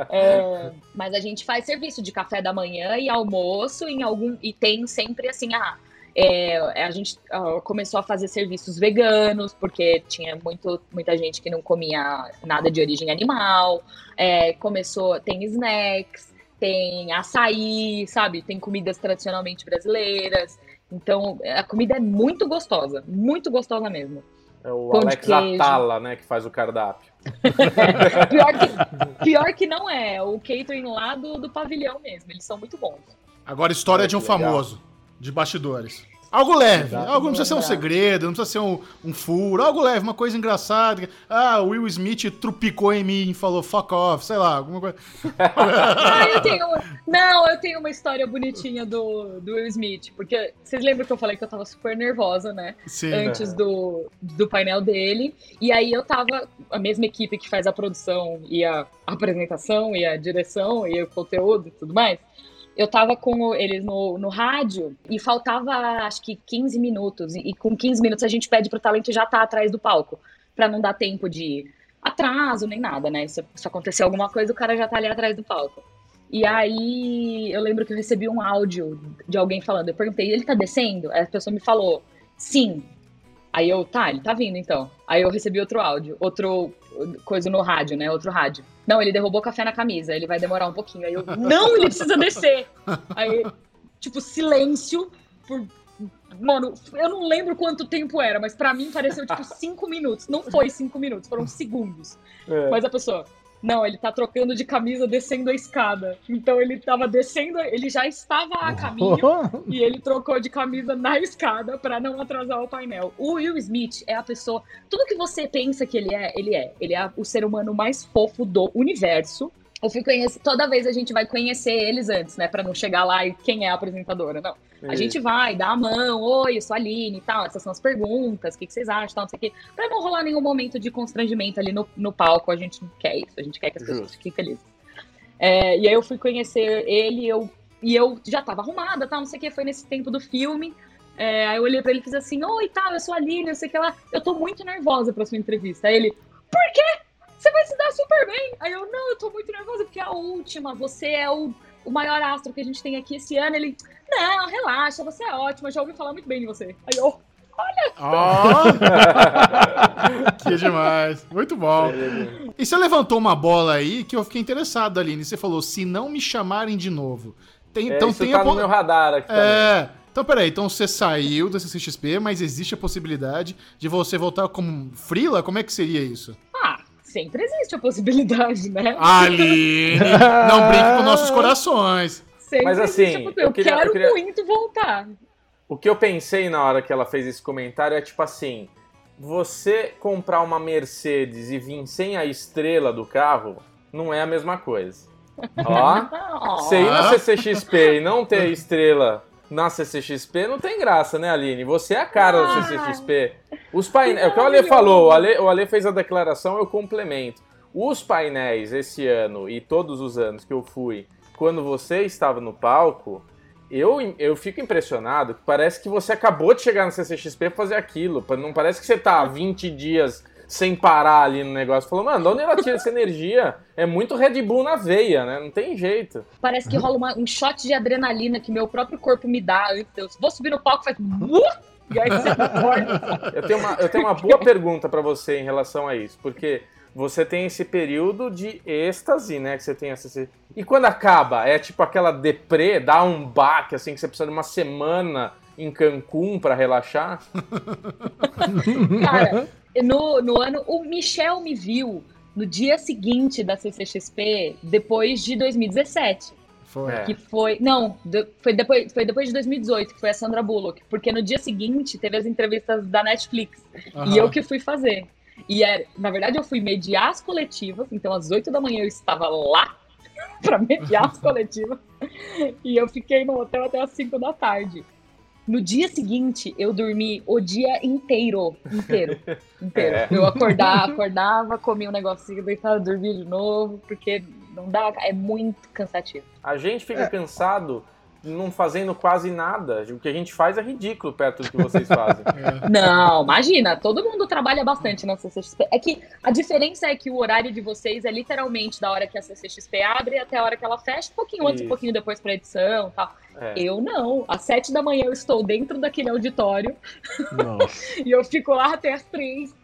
É, mas a gente faz serviço de café da manhã e almoço em algum. E tem sempre assim, ah, é, a gente uh, começou a fazer serviços veganos, porque tinha muito, muita gente que não comia nada de origem animal. É, começou, tem snacks, tem açaí, sabe? Tem comidas tradicionalmente brasileiras. Então, a comida é muito gostosa, muito gostosa mesmo. É o Pão Alex. Atala, né, que faz o cardápio. (laughs) pior, que, pior que não é, o catering lá do, do pavilhão mesmo, eles são muito bons. Agora, história Olha de um legal. famoso, de bastidores. Algo leve, Exato. algo não precisa ser um segredo, não precisa ser um, um furo, algo leve, uma coisa engraçada. Ah, o Will Smith trupicou em mim e falou fuck off, sei lá, alguma coisa. (laughs) Ah, eu tenho. Não, eu tenho uma história bonitinha do, do Will Smith, porque vocês lembram que eu falei que eu tava super nervosa, né? Sim. Antes do, do painel dele. E aí eu tava. A mesma equipe que faz a produção e a apresentação e a direção e o conteúdo e tudo mais. Eu tava com eles no, no rádio e faltava acho que 15 minutos. E, com 15 minutos a gente pede pro talento já estar atrás do palco. Pra não dar tempo de atraso nem nada, né? Se, se acontecer alguma coisa, o cara já tá ali atrás do palco. E aí eu lembro que eu recebi um áudio de alguém falando. Eu perguntei, ele tá descendo? A pessoa me falou, sim. Aí eu, tá, ele tá vindo então. Aí eu recebi outro áudio, outro coisa no rádio, né? Outro rádio. Não, ele derrubou café na camisa, ele vai demorar um pouquinho. Aí eu, não, ele precisa descer. Aí, tipo, silêncio por. Mano, eu não lembro quanto tempo era, mas pra mim pareceu tipo cinco minutos. Não foi cinco minutos, foram segundos. É. Mas a pessoa, não, ele tá trocando de camisa descendo a escada. Então ele tava descendo, ele já estava a caminho (laughs) e ele trocou de camisa na escada pra não atrasar o painel. O Will Smith é a pessoa, tudo que você pensa que ele é, ele é. Ele é o ser humano mais fofo do universo. Eu fui conhecer, toda vez a gente vai conhecer eles antes, né, Pra não chegar lá e quem é a apresentadora, não. A gente vai, dá a mão, oi, eu sou a Aline e tal, essas são as perguntas, o que, que vocês acham, tal, não sei o quê. Pra não rolar nenhum momento de constrangimento ali no, no palco, a gente não quer isso, a gente quer que as pessoas Justo. fiquem felizes. É, e aí eu fui conhecer ele eu, e eu já tava arrumada, tal, não sei o que, foi nesse tempo do filme. É, aí eu olhei pra ele e fiz assim, oi, tal, eu sou a Aline, não sei o que lá, eu tô muito nervosa pra sua entrevista. Aí ele, por quê? Você vai se dar super bem. Aí eu, não, eu tô muito nervosa porque é a última, você é o, o maior astro que a gente tem aqui esse ano. Ele, não, relaxa, você é ótima, já ouvi falar muito bem de você. Aí eu, Ó! (laughs) que demais. Muito bom. E você levantou uma bola aí que eu fiquei interessado, Aline. Você falou, se não me chamarem de novo. Tem, É, então isso tem tá a no meu radar aqui também. É. Então, peraí, então você saiu da CCXP, mas existe a possibilidade de você voltar como frila? Como é que seria isso? ah, sempre existe a possibilidade, né? Aline! não brinque com nossos (laughs) corações. Sempre Mas, assim, possibilidade. Eu, eu queria- eu quero queria- muito voltar. O que eu pensei na hora que ela fez esse comentário é tipo assim: você comprar uma Mercedes e vir sem a estrela do carro não é a mesma coisa. (laughs) Ó, você ir na CCXP e não ter a estrela na CCXP não tem graça, né, Aline? Você é a cara da Ah. CCXP. Os painéis, é o que o Ale falou, o Ale, o Ale fez a declaração, eu complemento. Os painéis esse ano e todos os anos que eu fui, quando você estava no palco, eu, eu fico impressionado que parece que você acabou de chegar na CCXP pra fazer aquilo. Não parece que você tá há 20 dias sem parar ali no negócio. Falou, mano, de onde ela tira essa energia? É muito Red Bull na veia, né? Não tem jeito. Parece que rola uma- um shot de adrenalina que meu próprio corpo me dá. Eu vou subir no palco e faz. E aí você. (laughs) Eu tenho uma, eu tenho uma boa pergunta pra você em relação a isso, porque você tem esse período de êxtase, né? Que você tem essa. E quando acaba, é tipo aquela deprê, dá um baque, assim, que você precisa de uma semana em Cancún pra relaxar? (laughs) Cara, no, no ano. O Michel me viu no dia seguinte da CCXP, depois de 2017. Foi. É. Que foi. Não, de- foi, depois, foi depois de 2018, que foi a Sandra Bullock. Porque no dia seguinte teve as entrevistas da Netflix. Aham. E eu que fui fazer. E era, na verdade, eu fui mediar as coletivas, então às 8 da manhã eu estava lá (laughs) para mediar as coletivas. E eu fiquei no hotel até as 5 da tarde. No dia seguinte, eu dormi o dia inteiro. Inteiro. (laughs) Inteiro. É. Eu acordava, acordava, comia um negocinho, deitava, dormia de novo, porque não dá. É muito cansativo. A gente fica cansado não fazendo quase nada. O que a gente faz é ridículo perto do que vocês fazem. (laughs) Não, imagina, todo mundo trabalha bastante na CCXP. É que a diferença é que o horário de vocês é literalmente da hora que a CCXP abre até a hora que ela fecha, um pouquinho antes, um pouquinho depois pra edição e tal. É. Eu não. Às sete da manhã eu estou dentro daquele auditório Nossa. (laughs) e eu fico lá até as três.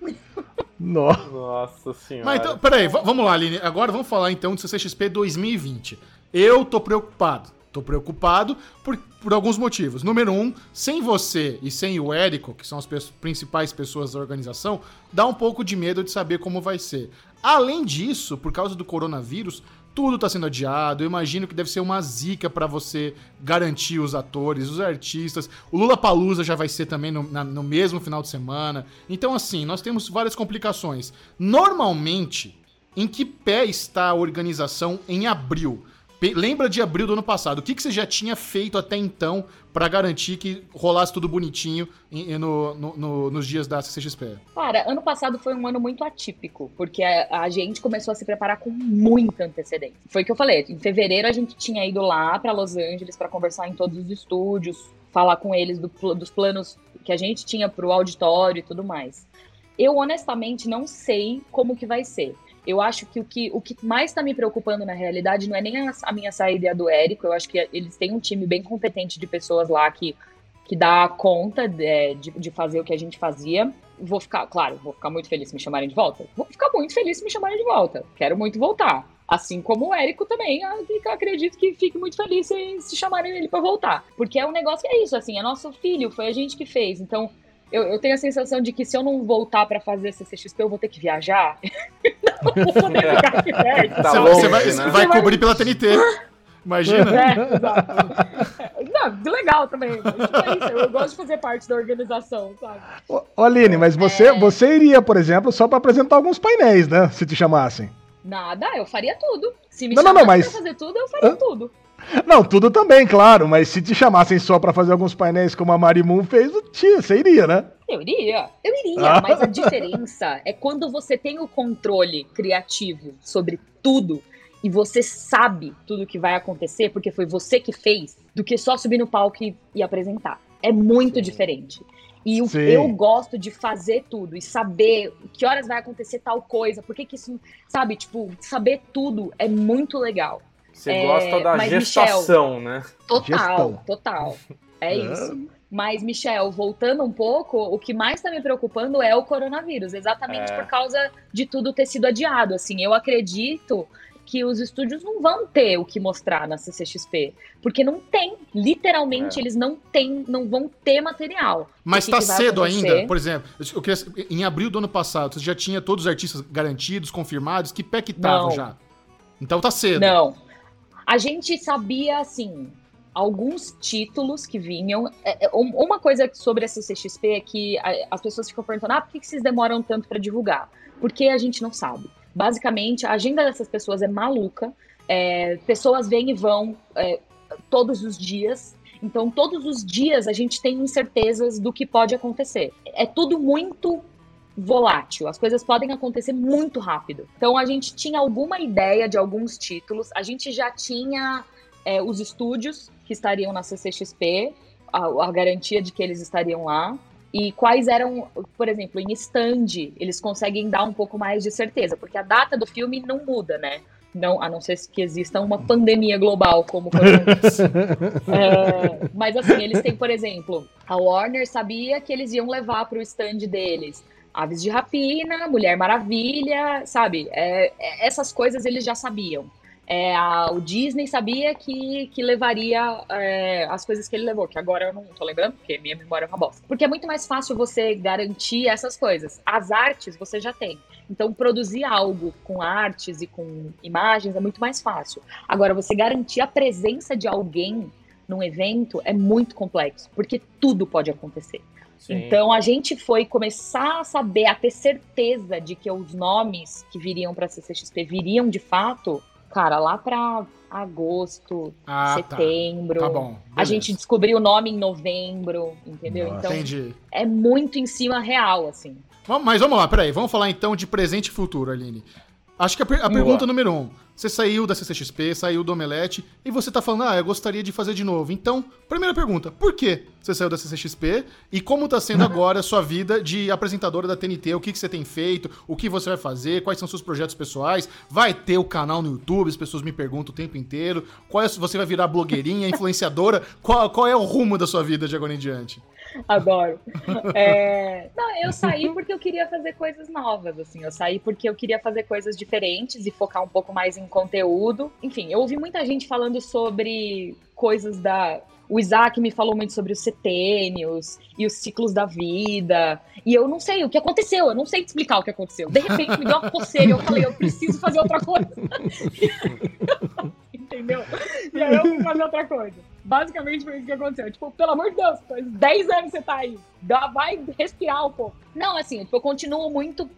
Nossa. Nossa senhora. Mas então, peraí, vamos lá, Aline. Agora vamos falar então de CCXP 2020. Eu tô preocupado. Tô preocupado por, por alguns motivos. Número um, sem você e sem o Érico, que são as pe principais pessoas da organização, dá um pouco de medo de saber como vai ser. Além disso, por causa do coronavírus, tudo tá sendo adiado. Eu imagino que deve ser uma zica para você garantir os atores, os artistas. O Lula Palusa já vai ser também no, na, no mesmo final de semana. Então, assim, nós temos várias complicações. Normalmente, em que pé está a organização em abril? Lembra de abril do ano passado? O que, que você já tinha feito até então para garantir que rolasse tudo bonitinho no, no, no, nos dias da CCXP? Cara, ano passado foi um ano muito atípico, porque a, a, gente começou a se preparar com muita antecedência. Foi o que eu falei. Em fevereiro a gente tinha ido lá para Los Angeles para conversar em todos os estúdios, falar com eles do, dos planos que a gente tinha para o auditório e tudo mais. Eu honestamente não sei como que vai ser. Eu acho que o que, o que mais está me preocupando na realidade não é nem a, a, minha saída do Érico. Eu acho que eles têm um time bem competente de pessoas lá que, que dá conta de, de, de fazer o que a gente fazia. Vou ficar, claro, vou ficar muito feliz se me chamarem de volta. Vou ficar muito feliz se me chamarem de volta. Quero muito voltar. Assim como o Érico também, eu acredito que fique muito feliz se, se chamarem ele para voltar. Porque é um negócio que é isso, assim, é nosso filho, foi a gente que fez. Então, eu, eu, tenho a sensação de que se eu não voltar para fazer CCXP, eu vou ter que viajar. (laughs) não vou poder ficar aqui (laughs) perto. Tá longe, você vai, né? vai cobrir pela TNT. Imagina. É, exato. Não, legal também. É eu gosto de fazer parte da organização, sabe? Ô, Aline, mas você, é... você iria, por exemplo, só para apresentar alguns painéis, né? Se te chamassem. Nada, eu faria tudo. Se me não, chamassem não, não, mas... pra fazer tudo, eu faria Hã? tudo. Não, tudo também, claro, mas se te chamassem só para fazer alguns painéis como a Marimun fez, tia, você iria, né? Eu iria, eu iria, ah. (laughs) mas a diferença é quando você tem o controle criativo sobre tudo e você sabe tudo que vai acontecer porque foi você que fez, do que só subir no palco e, e apresentar. É muito Sim. diferente. E o, eu gosto de fazer tudo e saber que horas vai acontecer tal coisa, por que isso, sabe, tipo, saber tudo é muito legal. Você é, gosta da gestação, Michel, né? Total, Gestão. total. É, isso. Mas, Michel, voltando um pouco, o que mais está me preocupando é o coronavírus, exatamente é. por causa de tudo ter sido adiado. Assim, eu acredito que os estúdios não vão ter o que mostrar na CCXP, porque não tem, literalmente é. eles não têm, não vão ter material. Mas está cedo ainda, por exemplo, eu queria, em abril do ano passado, você já tinha todos os artistas garantidos, confirmados, que pé que estavam já? Então tá cedo. Não, a gente sabia, assim, alguns títulos que vinham. É, é, uma coisa sobre a CCXP é que as pessoas ficam perguntando: ah, por que vocês demoram tanto para divulgar? Porque a gente não sabe. Basicamente, a agenda dessas pessoas é maluca. É, pessoas vêm e vão é, todos os dias. Então, todos os dias a gente tem incertezas do que pode acontecer. É tudo muito volátil, as coisas podem acontecer muito rápido. Então a gente tinha alguma ideia de alguns títulos, a gente já tinha é, os estúdios que estariam na CCXP, a, a, garantia de que eles estariam lá. E quais eram, por exemplo, em stand, eles conseguem dar um pouco mais de certeza, porque a data do filme não muda, né? Não, a não ser que exista uma pandemia global como (laughs) é, Mas assim, eles têm, por exemplo, a Warner sabia que eles iam levar para o stand deles Aves de Rapina, Mulher Maravilha, sabe? É, é, essas coisas eles já sabiam. É, a, o Disney sabia que, que levaria é, as coisas que ele levou, que agora eu não tô lembrando, porque minha memória é uma bosta. Porque é muito mais fácil você garantir essas coisas. As artes você já tem. Então, produzir algo com artes e com imagens é muito mais fácil. Agora, você garantir a presença de alguém num evento é muito complexo, porque tudo pode acontecer. Sim. Então a gente foi começar a saber, a ter certeza de que os nomes que viriam para a CCXP viriam de fato, cara, lá para agosto, ah, tá. setembro. Tá. tá bom. A gente descobriu o nome em novembro, entendeu? Nossa. Então Entendi. é muito em cima real, assim. Mas vamos lá, peraí, vamos falar então de presente e futuro, Aline. Acho que a, a pergunta número um. Você saiu da CCXP, saiu do Omelete, e você tá falando, ah, eu gostaria de fazer de novo. Então, primeira pergunta, por que você saiu da CCXP? E como tá sendo (laughs) agora a sua vida de apresentadora da TNT? O que, que você tem feito? O que você vai fazer? Quais são seus projetos pessoais? Vai ter o canal no YouTube? As pessoas me perguntam o tempo inteiro. Qual é, você vai virar blogueirinha, (laughs) influenciadora? Qual, qual é o rumo da sua vida de agora em diante? Adoro. (laughs) É... Não, eu saí porque eu queria fazer coisas novas, assim. Eu saí porque eu queria fazer coisas diferentes e focar um pouco mais em conteúdo. Enfim, eu ouvi muita gente falando sobre coisas da. O Isaac me falou muito sobre os setênios e os ciclos da vida. E eu não sei o que aconteceu, eu não sei te explicar o que aconteceu. De repente me deu uma coceira e eu falei, eu preciso fazer outra coisa. (laughs) Entendeu? E aí eu fui fazer outra coisa. Basicamente foi isso que aconteceu. Tipo, pelo amor de Deus, faz 10 anos que você tá aí. Vai respirar um pouco. Não, assim, tipo, eu continuo muito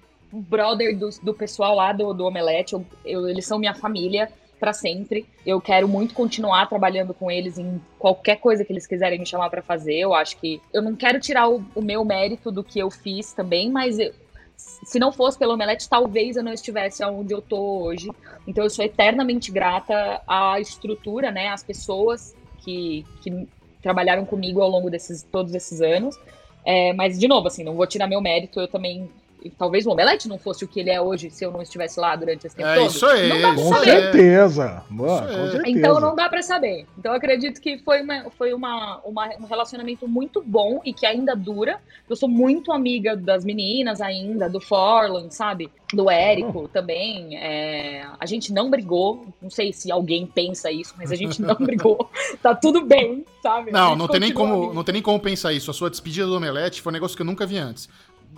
brother do, do pessoal lá do, do Omelete. Eu, eu, eles são minha família para sempre. Eu quero muito continuar trabalhando com eles em qualquer coisa que eles quiserem me chamar para fazer. Eu acho que eu não quero tirar o, o, meu mérito do que eu fiz também, mas eu, se não fosse pelo Omelete, talvez eu não estivesse onde eu tô hoje. Então eu sou eternamente grata à estrutura, né, às pessoas que, que trabalharam comigo ao longo desses todos esses anos. É, mas, de novo, assim, não vou tirar meu mérito, eu também talvez o Omelete não fosse o que ele é hoje se eu não estivesse lá durante esse tempo é, todo. Isso aí, não dá pra Com saber. certeza. Mano, com certeza. Então não dá para saber. Então eu acredito que foi, uma, foi uma, uma, um relacionamento muito bom e que ainda dura. Eu sou muito amiga das meninas ainda, do Forlan, sabe? Do Érico Oh. também. É, a gente não brigou. Não sei se alguém pensa isso, mas a gente não (laughs) brigou. Tá tudo bem, sabe? Não, não tem, nem como, não tem nem como pensar isso. A sua despedida do Omelete foi um negócio que eu nunca vi antes.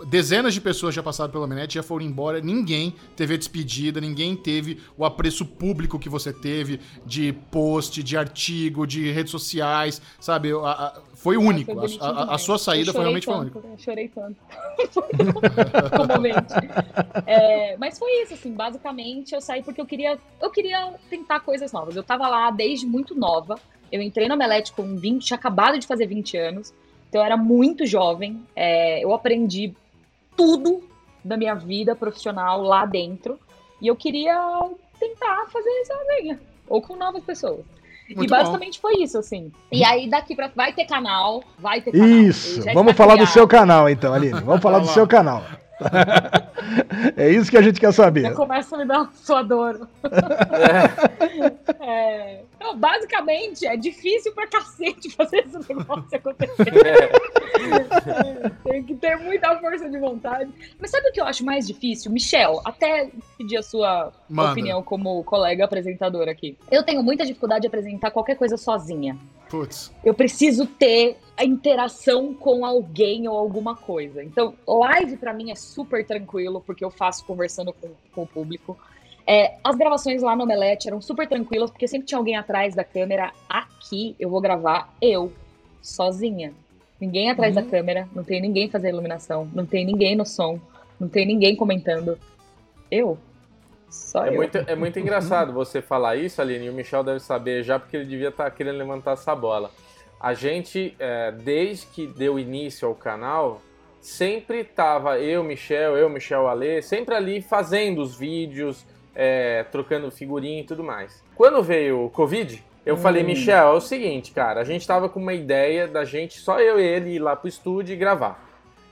Dezenas de pessoas já passaram pelo Omelete, já foram embora. Ninguém teve a despedida, ninguém teve o apreço público que você teve de post, de artigo, de redes sociais, sabe? A- a- foi único. Foi A- a, sua saída foi realmente foi tanto, única. Eu chorei tanto. (laughs) É, mas foi isso, assim, basicamente eu saí porque eu queria, eu queria tentar coisas novas. Eu tava lá desde muito nova. Eu entrei no Omelete com 20, tinha acabado de fazer 20 anos. Então eu era muito jovem. É, eu aprendi tudo da minha vida profissional lá dentro. E eu queria tentar fazer isso sozinha. Ou com novas pessoas. Muito e bom. basicamente foi isso, assim. E aí daqui pra. Vai ter canal, vai ter canal. Isso. Vamos falar do criado. seu canal, então, Aline. Vamos falar do seu canal. (laughs) é isso que a gente quer Já saber. começa a me dar um suador. (laughs) É, Não, basicamente, é difícil pra cacete fazer esse negócio (laughs) acontecer. É, (laughs) Tem que ter muita força de vontade. Mas sabe o que eu acho mais difícil? Michel, até pedir a sua Manda. opinião como colega apresentador aqui. Eu tenho muita dificuldade de apresentar qualquer coisa sozinha. Putz. Eu preciso ter a interação com alguém ou alguma coisa. Então, live pra mim é super tranquilo, porque eu faço conversando com, com o público. É, as gravações lá no Omelete eram super tranquilas, porque sempre tinha alguém atrás da câmera. Aqui eu vou gravar eu, sozinha. Ninguém atrás Uhum. da câmera, não tem ninguém fazendo iluminação, não tem ninguém no som, não tem ninguém comentando. Eu. Só É eu. muito, é muito engraçado você falar isso, Aline, e o Michel deve saber já, porque ele devia estar querendo levantar essa bola. A gente, é, desde que deu início ao canal, sempre tava eu, Michel, eu, Michel Alê, sempre ali fazendo os vídeos, é, trocando figurinha e tudo mais. Quando veio o Covid, eu falei, Michel, é o seguinte, cara, a gente tava com uma ideia da gente, só eu e ele, ir lá pro estúdio e gravar.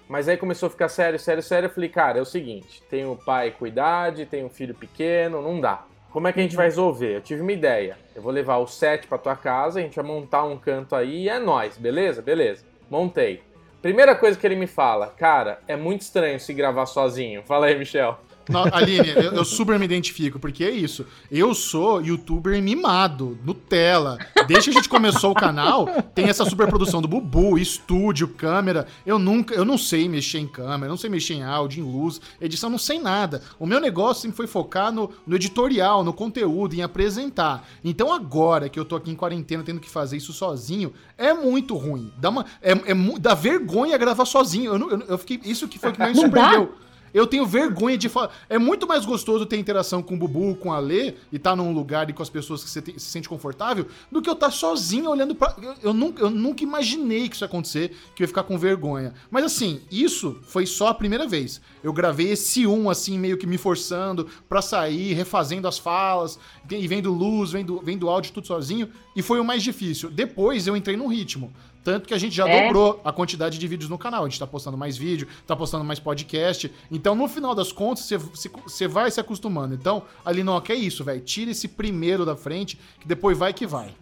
Mas aí começou a ficar sério, sério, sério. Eu falei, cara, é o seguinte: tem o pai com idade, tem um filho pequeno, não dá. Como é que a gente vai resolver? Eu tive uma ideia. Eu vou levar o set pra tua casa, a gente vai montar um canto aí e é nóis, beleza? Beleza. Montei. Primeira coisa que ele me fala, cara, é muito estranho se gravar sozinho. Fala aí, Michel. Não, Aline, eu, eu super me identifico, porque é isso. Eu sou youtuber mimado, Nutella. Desde que a gente começou o canal, tem essa super produção do Bubu, estúdio, câmera. Eu nunca, eu não sei mexer em câmera, não sei mexer em áudio, em luz, edição, não sei nada. O meu negócio sempre foi focar no, no editorial, no conteúdo, em apresentar. Então agora que eu tô aqui em quarentena tendo que fazer isso sozinho, é muito ruim. Dá, uma, é, é dá vergonha gravar sozinho. Eu, não- eu, eu fiquei, isso que foi que mais me Não dá? Eu tenho vergonha de falar. É muito mais gostoso ter interação com o Bubu, com a Lê, e estar num lugar e com as pessoas que você te- se sente confortável, do que eu estar sozinho olhando pra. Eu, eu nunca, eu nunca imaginei que isso ia acontecer, que eu ia ficar com vergonha. Mas assim, isso foi só a primeira vez. Eu gravei esse um, assim, meio que me forçando pra sair, refazendo as falas, e vendo luz, vendo, vendo áudio, tudo sozinho, e foi o mais difícil. Depois eu entrei no ritmo. Tanto que a gente já É? dobrou a quantidade de vídeos no canal. A gente tá postando mais vídeo, tá postando mais podcast. Então, no final das contas, você- vai se acostumando. Então, ali não, que é isso, velho. Tira esse primeiro da frente, que depois vai que vai.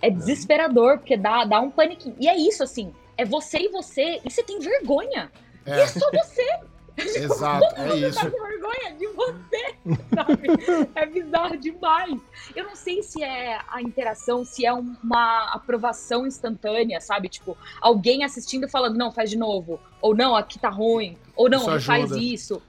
É desesperador, porque dá, dá um paniquinho. E é isso, assim, é você e você, e você tem vergonha. E é só você. Exato, é isso. Eu vergonha de você, sabe? É bizarro demais. Eu não sei se é a interação, se é uma aprovação instantânea, sabe? Tipo, alguém assistindo falando, não, faz de novo. Ou não, aqui tá ruim. Ou não, Isso não faz isso.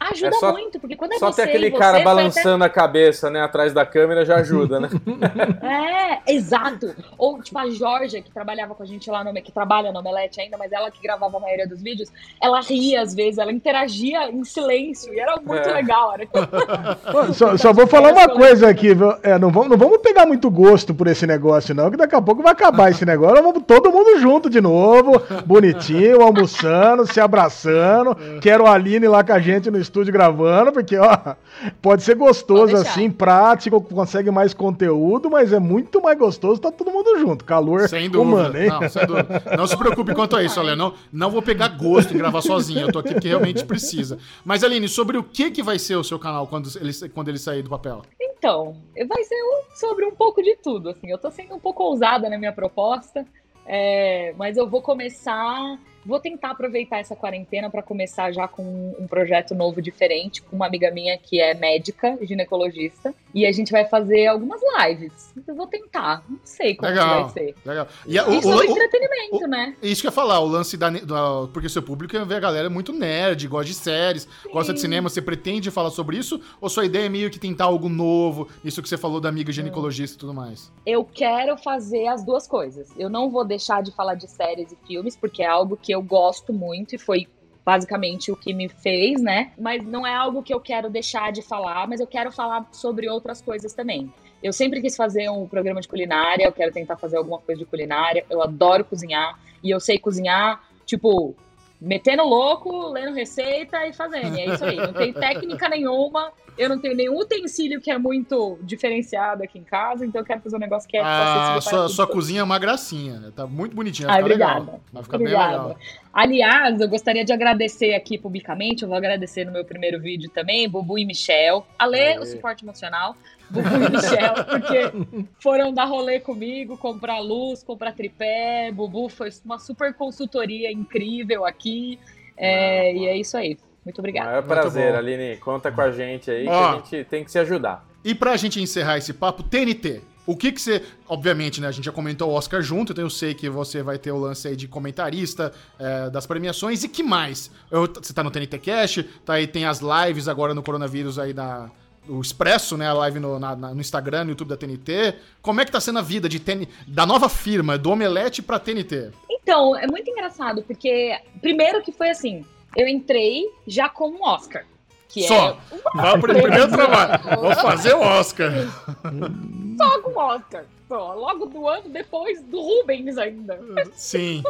Ajuda É só- muito, porque quando é Só você ter aquele você, cara foi até- balançando a cabeça, né, atrás da câmera já ajuda, né? (laughs) É, exato. Ou, tipo, a Georgia, que trabalhava com a gente lá no que trabalha no Omelete ainda, mas ela que gravava a maioria dos vídeos, ela ria às vezes, ela interagia em silêncio, e era muito É. legal. Era... (laughs) (laughs) Só, só vou falar uma coisa aqui, viu? É, não, vamos, não vamos pegar muito gosto por esse negócio, não, que daqui a pouco vai acabar esse negócio. Vamos todo mundo junto de novo, bonitinho, almoçando, se abraçando. Quero a Aline lá com a gente no estúdio gravando, porque, ó, pode ser gostoso assim, prático, consegue mais conteúdo, mas é muito mais gostoso tá todo mundo junto. Calor Sem dúvida. humano, hein? Não, sem dúvida. Não se preocupe quanto a isso, Olha. Não, não vou pegar gosto em gravar sozinho. Eu tô aqui porque realmente precisa. Mas, Aline, sobre o que, que vai ser o seu canal quando ele, quando ele sair do papel? Então, vai ser um- sobre um pouco de tudo, assim. Eu tô sendo um pouco ousada na minha proposta, é, mas eu vou começar, vou tentar aproveitar essa quarentena para começar já com um projeto novo diferente, com uma amiga minha que é médica, ginecologista, e a gente vai fazer algumas lives. Eu vou tentar, não sei como Legal. vai ser. Legal. E, o- sobre o- o- entretenimento, né? Isso que eu ia falar, o lance da. da- porque o seu público é ver a galera muito nerd, gosta de séries, gosta de cinema. Você pretende falar sobre isso? Ou sua ideia é meio que tentar algo novo? Isso que você falou da amiga ginecologista e tudo mais? eu quero fazer as duas coisas. Eu não vou deixar de falar de séries e filmes, porque é algo que eu gosto muito e foi basicamente o que me fez, né? Mas não é algo que eu quero deixar de falar, mas eu quero falar sobre outras coisas também. Eu sempre quis fazer um programa de culinária, eu quero tentar fazer alguma coisa de culinária. Eu adoro cozinhar e eu sei cozinhar, tipo, metendo louco, lendo receita e fazendo. E é isso aí. Não tem técnica nenhuma. Eu não tenho nenhum utensílio que é muito diferenciado aqui em casa, então eu quero fazer um negócio que é a acessível para sua, sua cozinha é uma gracinha? Tá muito bonitinha. Vai obrigada. legal. Vai ficar bem Obrigada. legal. Aliás, eu gostaria de agradecer aqui publicamente, eu vou agradecer no meu primeiro vídeo também, Bubu e Michel. Alê, Aê. o suporte emocional. Bubu e Michel, (laughs) porque foram dar rolê comigo, comprar luz, comprar tripé. Bubu foi uma super consultoria incrível aqui. É, e é isso aí. Muito obrigada. Maior prazer, bom. Aline. Conta com a gente aí, que Ó. a gente tem que se ajudar. E pra gente encerrar esse papo, TNT. O que que você. Obviamente, né? A gente já comentou o Oscar junto, então eu sei que você vai ter o lance aí de comentarista é, das premiações. E que mais? Eu- você tá no TNT Cash, tá aí, tem as lives agora no coronavírus aí da. O Expresso, né? A live no, na- na- no Instagram, no YouTube da TNT. Como é que tá sendo a vida de da nova firma, do Omelete pra TNT? Então, é muito engraçado, porque primeiro que foi assim, eu entrei já com um Oscar. Que Só. é Vai pro primeiro trabalho. Vou fazer o Oscar. só com Oscar. Só, logo do ano depois do Rubens ainda. Sim.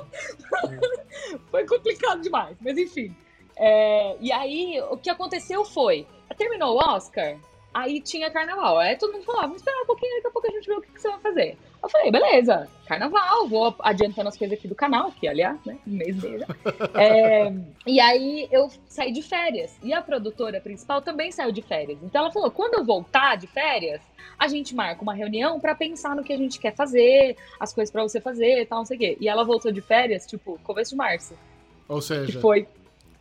(laughs) Foi complicado demais, mas enfim. É, e aí, o que aconteceu foi, terminou o Oscar, aí tinha carnaval. Aí todo mundo falou, ah, vamos esperar um pouquinho, daqui a pouco a gente vê o que, que você vai fazer. Eu falei, beleza, carnaval, vou adiantando as coisas aqui do canal, que aliás, né, um mês mesmo. (laughs) É, e aí eu saí de férias. E a produtora principal também saiu de férias. Então ela falou: quando eu voltar de férias, a gente marca uma reunião pra pensar no que a gente quer fazer, as coisas pra você fazer e tal, não sei o quê. E ela voltou de férias, tipo, começo de março. Ou Que seja, foi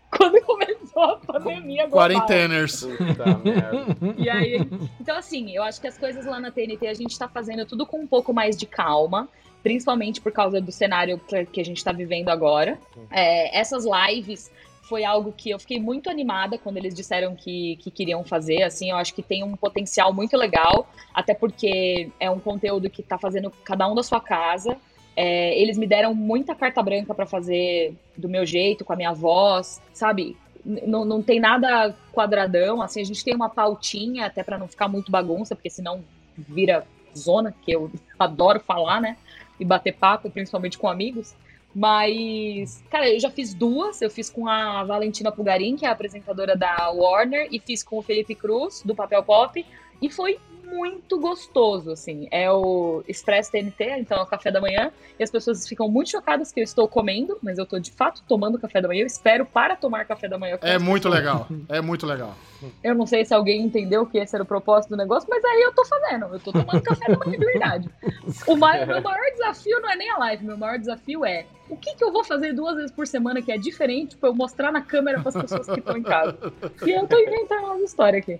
(laughs) quando começou a pandemia global. quarenteners. (laughs) E aí, então assim, eu acho que as coisas lá na TNT a gente tá fazendo tudo com um pouco mais de calma, principalmente por causa do cenário que- que a gente tá vivendo agora. É, essas lives foi algo que eu fiquei muito animada quando eles disseram que, que queriam fazer, assim, eu acho que tem um potencial muito legal, até porque é um conteúdo que tá fazendo cada um da sua casa. É, eles me deram muita carta branca pra fazer do meu jeito, com a minha voz, sabe? Não, não tem nada quadradão, assim, a gente tem uma pautinha até pra não ficar muito bagunça, porque senão vira zona, que eu (laughs) adoro falar, né? E bater papo, principalmente com amigos. Mas, cara, eu já fiz duas. Eu fiz com a Valentina Pugarin, que é a apresentadora da Warner, e fiz com o Felipe Cruz, do Papel Pop. E foi muito gostoso, assim. É o Express TNT, então é o café da manhã. E as pessoas ficam muito chocadas que eu estou comendo, mas eu estou de fato tomando café da manhã. Eu espero para tomar café da manhã. É muito legal. É muito legal. Eu não sei se alguém entendeu que esse era o propósito do negócio, mas aí eu tô fazendo. Eu tô tomando café da manhã de verdade. O maior, meu maior desafio não é nem a live, meu maior desafio é o que, que eu vou fazer duas vezes por semana que é diferente pra eu mostrar na câmera para as pessoas que estão em casa. E eu tô inventando uma história aqui.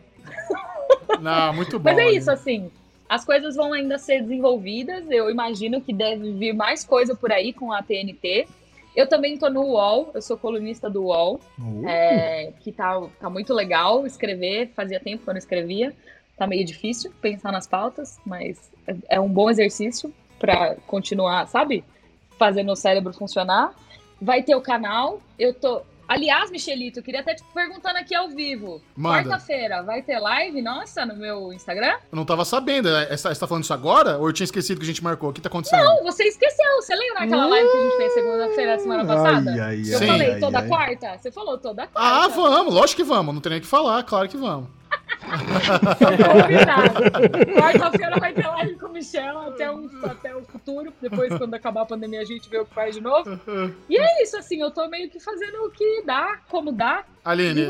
Não, muito bom. Mas é isso, assim. As coisas vão ainda ser desenvolvidas. Eu imagino que deve vir mais coisa por aí com a TNT. Eu também estou no UOL, eu sou colunista do UOL, uh. é, que tá, tá muito legal escrever. Fazia tempo que eu não escrevia. Tá meio difícil pensar nas pautas, mas é, é um bom exercício para continuar, sabe? Fazendo o cérebro funcionar. Vai ter o canal. Eu tô. Aliás, Michelito, eu queria até te perguntando aqui ao vivo. Quarta-feira vai ter live, nossa, no meu Instagram? Eu não tava sabendo. É, você tá falando isso agora? Ou eu tinha esquecido que a gente marcou? O que tá acontecendo? Não, você esqueceu. Você lembra aquela live que a gente fez segunda-feira, semana passada? Ai, ai, eu Sim. falei toda ai, quarta? Você falou toda quarta. Ah, vamos. Lógico que vamos. Não tem nem o que falar. Claro que vamos. (laughs) Quarta-feira vai ter Michel até, um, até o futuro. Depois, quando acabar a pandemia, a gente vê o que faz de novo. E é isso, assim, eu tô meio que fazendo o que dá, como dá. Aline,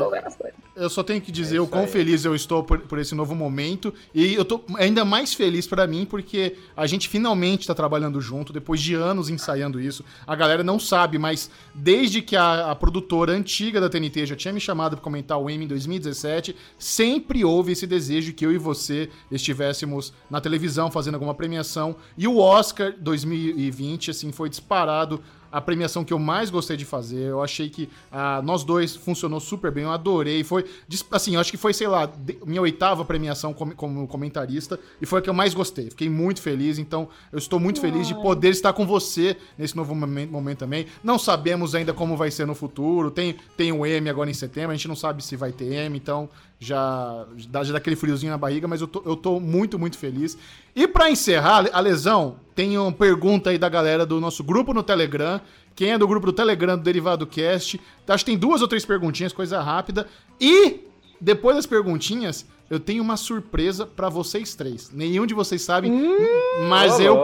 eu só tenho que dizer é o quão aí. feliz eu estou por, por, esse novo momento. E eu tô ainda mais feliz para mim porque a gente finalmente tá trabalhando junto, depois de anos ensaiando isso. A galera não sabe, mas desde que a, a produtora antiga da TNT já tinha me chamado para comentar o Emmy em 2017, sempre houve esse desejo que eu e você estivéssemos na televisão fazendo alguma premiação. E o Oscar 2020, assim, foi disparado a premiação que eu mais gostei de fazer. Eu achei que ah, nós dois funcionou super bem, eu adorei. Foi, assim, eu acho que foi, sei lá, minha oitava premiação como, como comentarista e foi a que eu mais gostei. Fiquei muito feliz, então eu estou muito Ai. feliz de poder estar com você nesse novo momento, momento, também. Não sabemos ainda como vai ser no futuro. Tem, tem o M agora em setembro, a gente não sabe se vai ter M, então já dá, já dá aquele friozinho na barriga, mas eu tô, eu tô muito, muito feliz. E para encerrar, a lesão, tem uma pergunta aí da galera do nosso grupo no Telegram. Quem é do grupo do Telegram do Derivado Cast? Acho que tem duas ou três perguntinhas, coisa rápida. E depois das perguntinhas, eu tenho uma surpresa para vocês três. Nenhum de vocês sabe, hum, mas eu.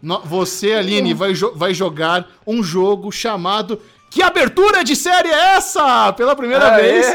No, você, Aline, vai, jo vai jogar um jogo chamado que abertura de série é essa? Pela primeira Aê. vez.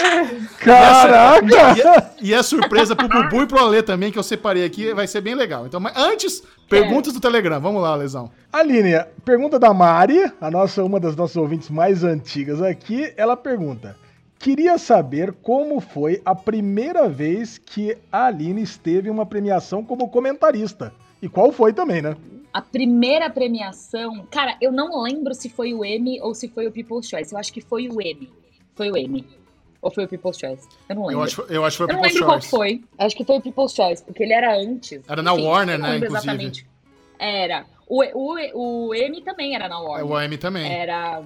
Caraca! E, é surpresa pro Bubu e pro Ale também, que eu separei aqui, vai ser bem legal. Então, mas antes, perguntas do Telegram. Vamos lá, Lesão. Aline, pergunta da Mari, a nossa, uma das nossas ouvintes mais antigas aqui. Ela pergunta: Queria saber como foi a primeira vez que a Aline esteve em uma premiação como comentarista. E qual foi também, né? A primeira premiação, cara, eu não lembro se foi o Emmy ou se foi o People's Choice. Eu acho que foi o Emmy. Foi o Emmy. Ou foi o People's Choice? Eu não lembro. Eu acho, eu acho que foi o People's Choice. Eu não lembro qual foi. Acho que foi o People's Choice, porque ele era antes. Era na Enfim, Warner, né, inclusive. Exatamente. Era. O, o, o Emmy também era na Warner. O Emmy também. Era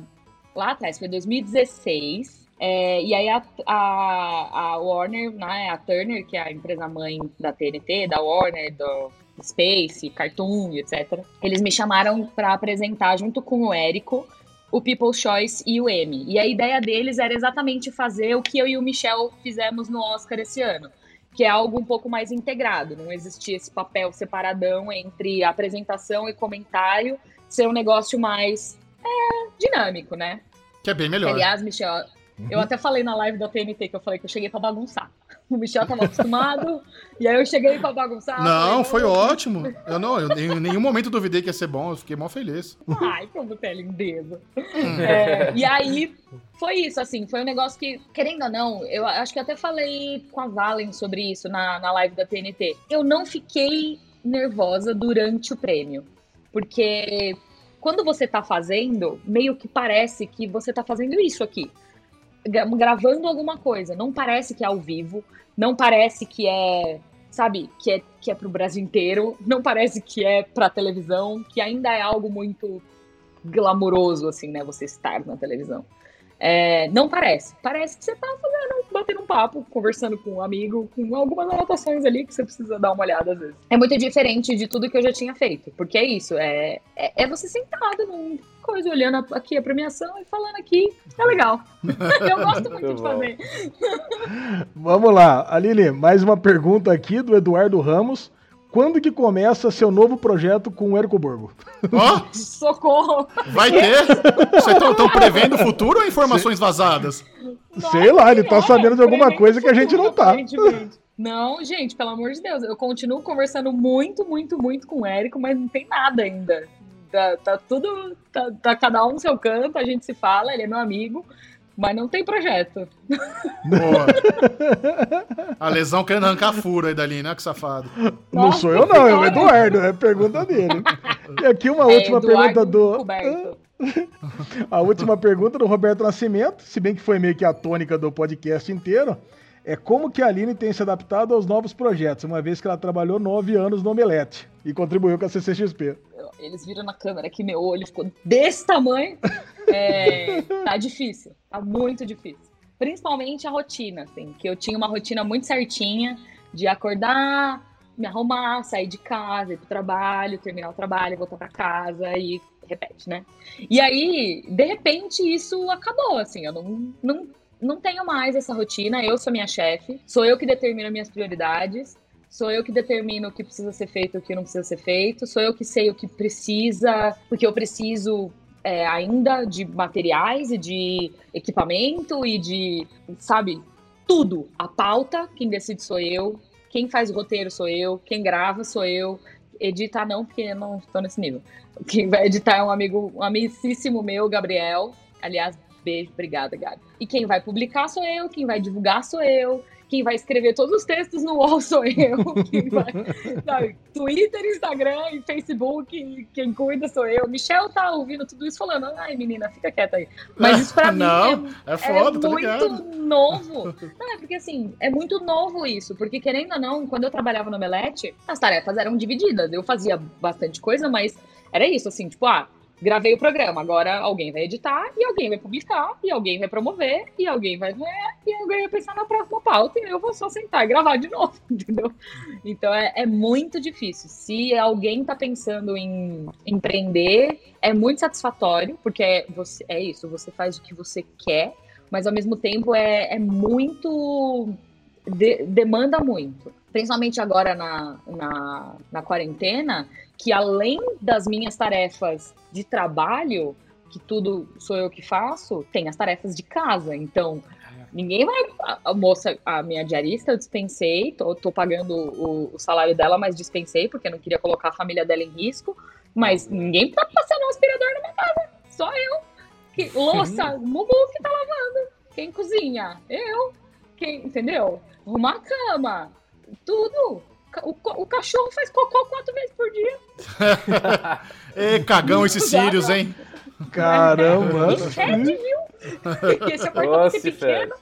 lá atrás, foi 2016. É, e aí a, a, a Warner, né, a Turner, que é a empresa mãe da TNT, da Warner, do, Space, Cartoon, etc. Eles me chamaram para apresentar junto com o Érico o People's Choice e o Emmy. E a ideia deles era exatamente fazer o que eu e o Michel fizemos no Oscar esse ano, que é algo um pouco mais integrado, não existia esse papel separadão entre apresentação e comentário, ser um negócio mais é, dinâmico, né? Que é bem melhor. Aliás, Michel. Eu até falei na live da TNT que eu falei que eu cheguei pra bagunçar. O Michel tava acostumado, (laughs) e aí eu cheguei pra bagunçar. Não, falei, foi ótimo. Eu não, eu em nenhum momento duvidei que ia ser bom, eu fiquei mó feliz. Ai, como tu é lindeza. É, e aí, foi isso, assim, foi um negócio que, querendo ou não, eu acho que até falei com a Valen sobre isso na, na live da TNT. Eu não fiquei nervosa durante o prêmio, porque quando você tá fazendo, meio que parece que você tá fazendo isso aqui gravando alguma coisa. Não parece que é ao vivo, não parece que é, sabe, que é que é pro Brasil inteiro, não parece que é pra televisão, que ainda é algo muito glamouroso, assim, né, você estar na televisão. É, não parece. Parece que você tá fazendo, batendo um papo, conversando com um amigo, com algumas anotações ali que você precisa dar uma olhada às vezes. É muito diferente de tudo que eu já tinha feito, porque é isso, é, é, é você sentado num coisa, olhando aqui a premiação e falando aqui. É legal. (laughs) Eu gosto muito, muito de fazer. Vamos lá, Aline, mais uma pergunta aqui do Eduardo Ramos. Quando que começa seu novo projeto com o Érico Borgo? Oh? (laughs) Socorro! Vai ter? Vocês estão prevendo o futuro ou informações vazadas? Sei lá, ele tá sabendo de alguma coisa que a gente não tá. Não, gente, pelo amor de Deus, eu continuo conversando muito, muito, muito com o Érico, mas não tem nada ainda. Tá, tá tudo. Tá, tá, cada um no seu canto, a gente se fala, ele é meu amigo. Mas não tem projeto. Boa. A lesão querendo arrancar furo aí dali, né, que safado. Não Nossa, sou eu não, é o Eduardo, é pergunta dele. E aqui uma (laughs) é, última Eduardo pergunta do... Roberto. (laughs) A última pergunta do Roberto Nascimento, se bem que foi meio que a tônica do podcast inteiro é como que a Aline tem se adaptado aos novos projetos, uma vez que ela trabalhou nove anos no Omelete e contribuiu com a CCXP. Eles viram na câmera que meu olho ficou desse tamanho. É, (laughs) tá difícil, tá muito difícil. Principalmente a rotina, assim, que eu tinha uma rotina muito certinha de acordar, me arrumar, sair de casa, ir pro trabalho, terminar o trabalho, voltar para casa e repete, né? E aí, de repente, isso acabou, assim, eu não, não não tenho mais essa rotina, eu sou minha chefe, sou eu que determino minhas prioridades, sou eu que determino o que precisa ser feito e o que não precisa ser feito, sou eu que sei o que precisa, porque eu preciso é, ainda de materiais e de equipamento e de, sabe, tudo. A pauta, quem decide sou eu, quem faz o roteiro sou eu, quem grava sou eu, editar não, porque eu não estou nesse nível. Quem vai editar é um amigo, um amicíssimo meu, Gabriel. Aliás, Beijo, obrigada, Gabi. E quem vai publicar sou eu, quem vai divulgar sou eu, quem vai escrever todos os textos no UOL sou eu. Quem vai, (laughs) sabe, Twitter, Instagram e Facebook, quem cuida sou eu. Michel tá ouvindo tudo isso falando, ai menina, fica quieta aí. Mas isso pra (laughs) Não, mim é, é, foda, é muito novo. Não, é porque assim, é muito novo isso, porque querendo ou não, quando eu trabalhava no Omelete, as tarefas eram divididas. Eu fazia bastante coisa, mas era isso, assim, tipo, ah, gravei o programa, agora alguém vai editar, e alguém vai publicar, e alguém vai promover, e alguém vai ver, e alguém vai pensar na próxima pauta, e eu vou só sentar e gravar de (laughs) novo, entendeu? Então é, é muito difícil. Se alguém tá pensando em empreender, é muito satisfatório, porque é, você, é isso, você faz o que você quer, mas ao mesmo tempo é, é muito. De, demanda muito. Principalmente agora na, na, na quarentena, que além das minhas tarefas de trabalho, que tudo sou eu que faço, tem as tarefas de casa. Então, ninguém vai. A, moça, a minha diarista, eu dispensei, tô, tô pagando o, o, salário dela, mas dispensei, porque eu não queria colocar a família dela em risco. Mas ninguém tá passando um aspirador na minha casa. Só eu. Que, (laughs) louça, o Mumu que tá lavando. Quem cozinha? Eu. Quem, entendeu? Arrumar a cama. Tudo. O, o cachorro faz cocô quatro vezes por dia. (laughs) Ê, cagão esses sírios, hein? Caramba! E sete mil! (laughs) Esse apartamento é pequeno.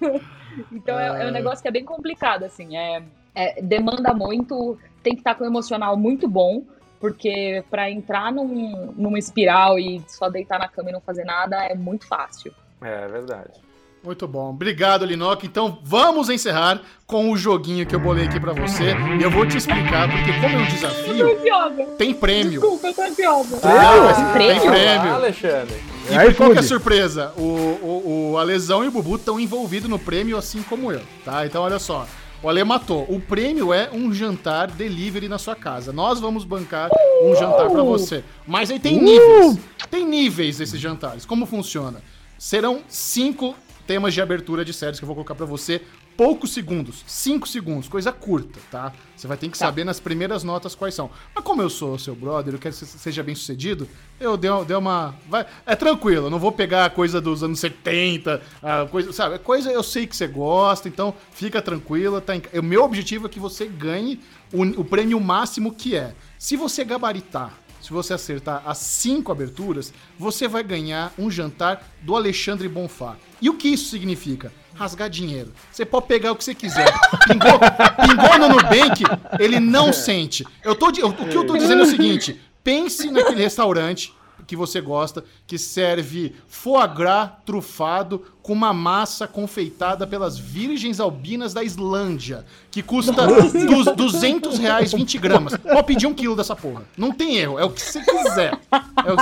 (laughs) então é, é, um negócio que é bem complicado, assim. É, é, demanda muito, tem que estar com o emocional muito bom, porque para entrar num, numa espiral e só deitar na cama e não fazer nada é muito fácil. É, é verdade. Muito bom. Obrigado, Linoc. Então vamos encerrar com o joguinho que eu bolei aqui para você. E eu vou te explicar, porque como é um desafio, tem prêmio. Desculpa, eu tô ansiosa. Ah, tem prêmio? Tem prêmio. Ah, Alexandre. E Aí, qual que é a surpresa? O, o, o Alesão e o Bubu estão envolvidos no prêmio, assim como eu, tá? Então olha só. O Ale matou. O prêmio é um jantar delivery na sua casa. Nós vamos bancar um jantar para você. Mas aí tem uh! níveis. Tem níveis esses jantares. Como funciona? Serão cinco temas de abertura de séries que eu vou colocar para você. Poucos segundos, 5 segundos, coisa curta, tá? Você vai ter que tá. saber nas primeiras notas quais são. Mas como eu sou seu brother, eu quero que você seja bem sucedido, eu dei, dei uma. Vai, é tranquilo, eu não vou pegar a coisa dos anos 70, a coisa, sabe? É coisa eu sei que você gosta, então fica tranquila. Tá em, o meu objetivo é que você ganhe o, o prêmio máximo que é. Se você gabaritar se você acertar as cinco aberturas, você vai ganhar um jantar do Alexandre Bonfá. E o que isso significa? Rasgar dinheiro. Você pode pegar o que você quiser. Pingou, pingou no Nubank, ele não sente. Eu tô, eu, o que eu tô dizendo é o seguinte: pense naquele restaurante, que você gosta, que serve foie gras trufado com uma massa confeitada pelas virgens albinas da Islândia, que custa du 200 reais 20 gramas. Pode pedir um quilo dessa porra. Não tem erro, é o que você quiser. É o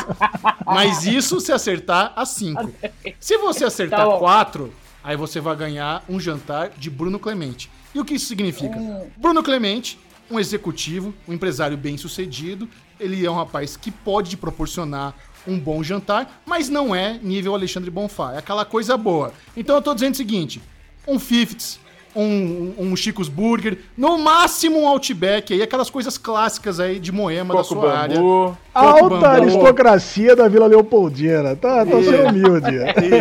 Mas isso se acertar a 5. Se você acertar Tá bom. 4, aí você vai ganhar um jantar de Bruno Clemente. E o que isso significa? Bruno Clemente, um executivo, um empresário bem sucedido, ele é um rapaz que pode proporcionar um bom jantar, mas não é nível Alexandre Bonfá, é aquela coisa boa. Então eu tô dizendo o seguinte, um Fifths, um, um Chico's Burger, no máximo um Outback aí, aquelas coisas clássicas aí de Moema da Coco sua área. bambu. Coco Alta bambu. aristocracia da Vila Leopoldina. Tá, tô sendo humilde.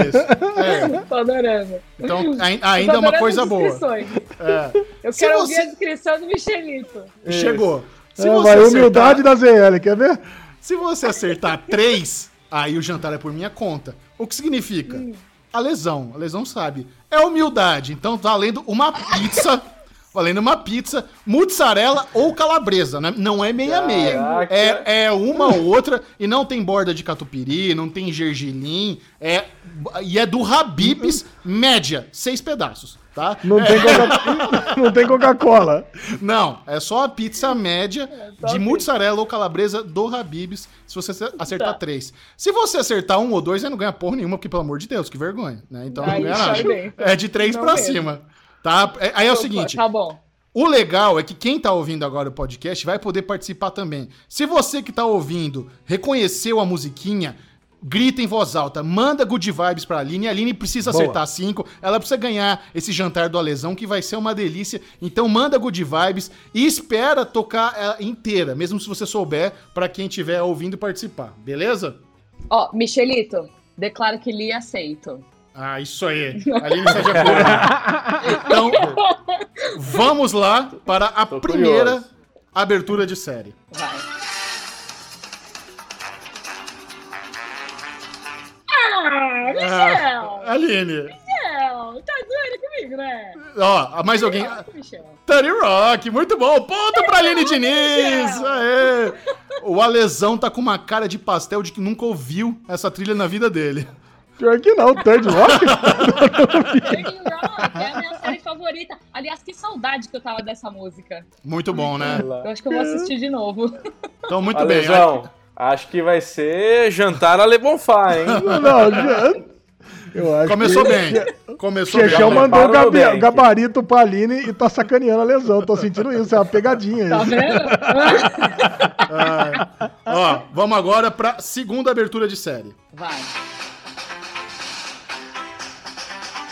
Isso. É. Tô adorando. Então, ainda é uma coisa boa. É. Eu quero você- ouvir a descrição do Michelito. Chegou. Se É, vai, acertar- humildade da ZL, quer ver? Se você acertar três, aí o jantar é por minha conta. O que significa? A lesão. A lesão sabe. É humildade. Então tá valendo uma pizza. (laughs) valendo uma pizza, mozzarella ou calabresa, né? Não é meia-meia. É, é uma ou outra e não tem borda de catupiry, não tem gergelim. É, e é do Habib's, média, seis pedaços, tá? Não tem Coca- (laughs) não tem Coca-Cola. Não, é só a pizza média de mozzarella ou calabresa do Habib's, se você acertar Tá. três. Se você acertar um ou dois, aí não ganha porra nenhuma, porque, pelo amor de Deus, que vergonha, né? Então não Aí ganha sai nada. É de três Não pra mesmo. cima. Tá? É- Aí é o Opa, seguinte, Tá bom. o legal é que quem tá ouvindo agora o podcast vai poder participar também. Se você que tá ouvindo reconheceu a musiquinha, grita em voz alta, manda good vibes pra Aline. A Aline precisa Boa. acertar cinco, ela precisa ganhar esse jantar do Alesão, que vai ser uma delícia. Então manda good vibes e espera tocar ela inteira, mesmo se você souber, pra quem estiver ouvindo participar, beleza? Ó, Michelito, declaro que li e aceito. Ah, isso aí. A Aline está de acordo. Então, vamos lá para a Tô primeira curioso. abertura de série. Vai. Ah, Michel! Aline. Michel! Tá doido comigo, né? Ó, mais alguém. Tá Michel. Tony Rock, muito bom. Ponto pra Aline Diniz. Aê. O Alesão tá com uma cara de pastel de que nunca ouviu essa trilha na vida dele. Pior que não, Third Rock. (laughs) Thirty Rock é a minha série favorita. Aliás, que saudade que eu tava dessa música. Muito bom, né? Eu acho que eu vou assistir de novo. Então, muito bem. Acho que vai ser jantar a Le Bonfá, hein? (laughs) Não, acho Começou que... bem. Começou bem. Chechão Já mandou o Nubank. gabarito pra Aline e tá sacaneando a lesão. Tô sentindo isso, é uma pegadinha Tá isso. vendo? Ah, ó, vamos agora pra segunda abertura de série. Vai.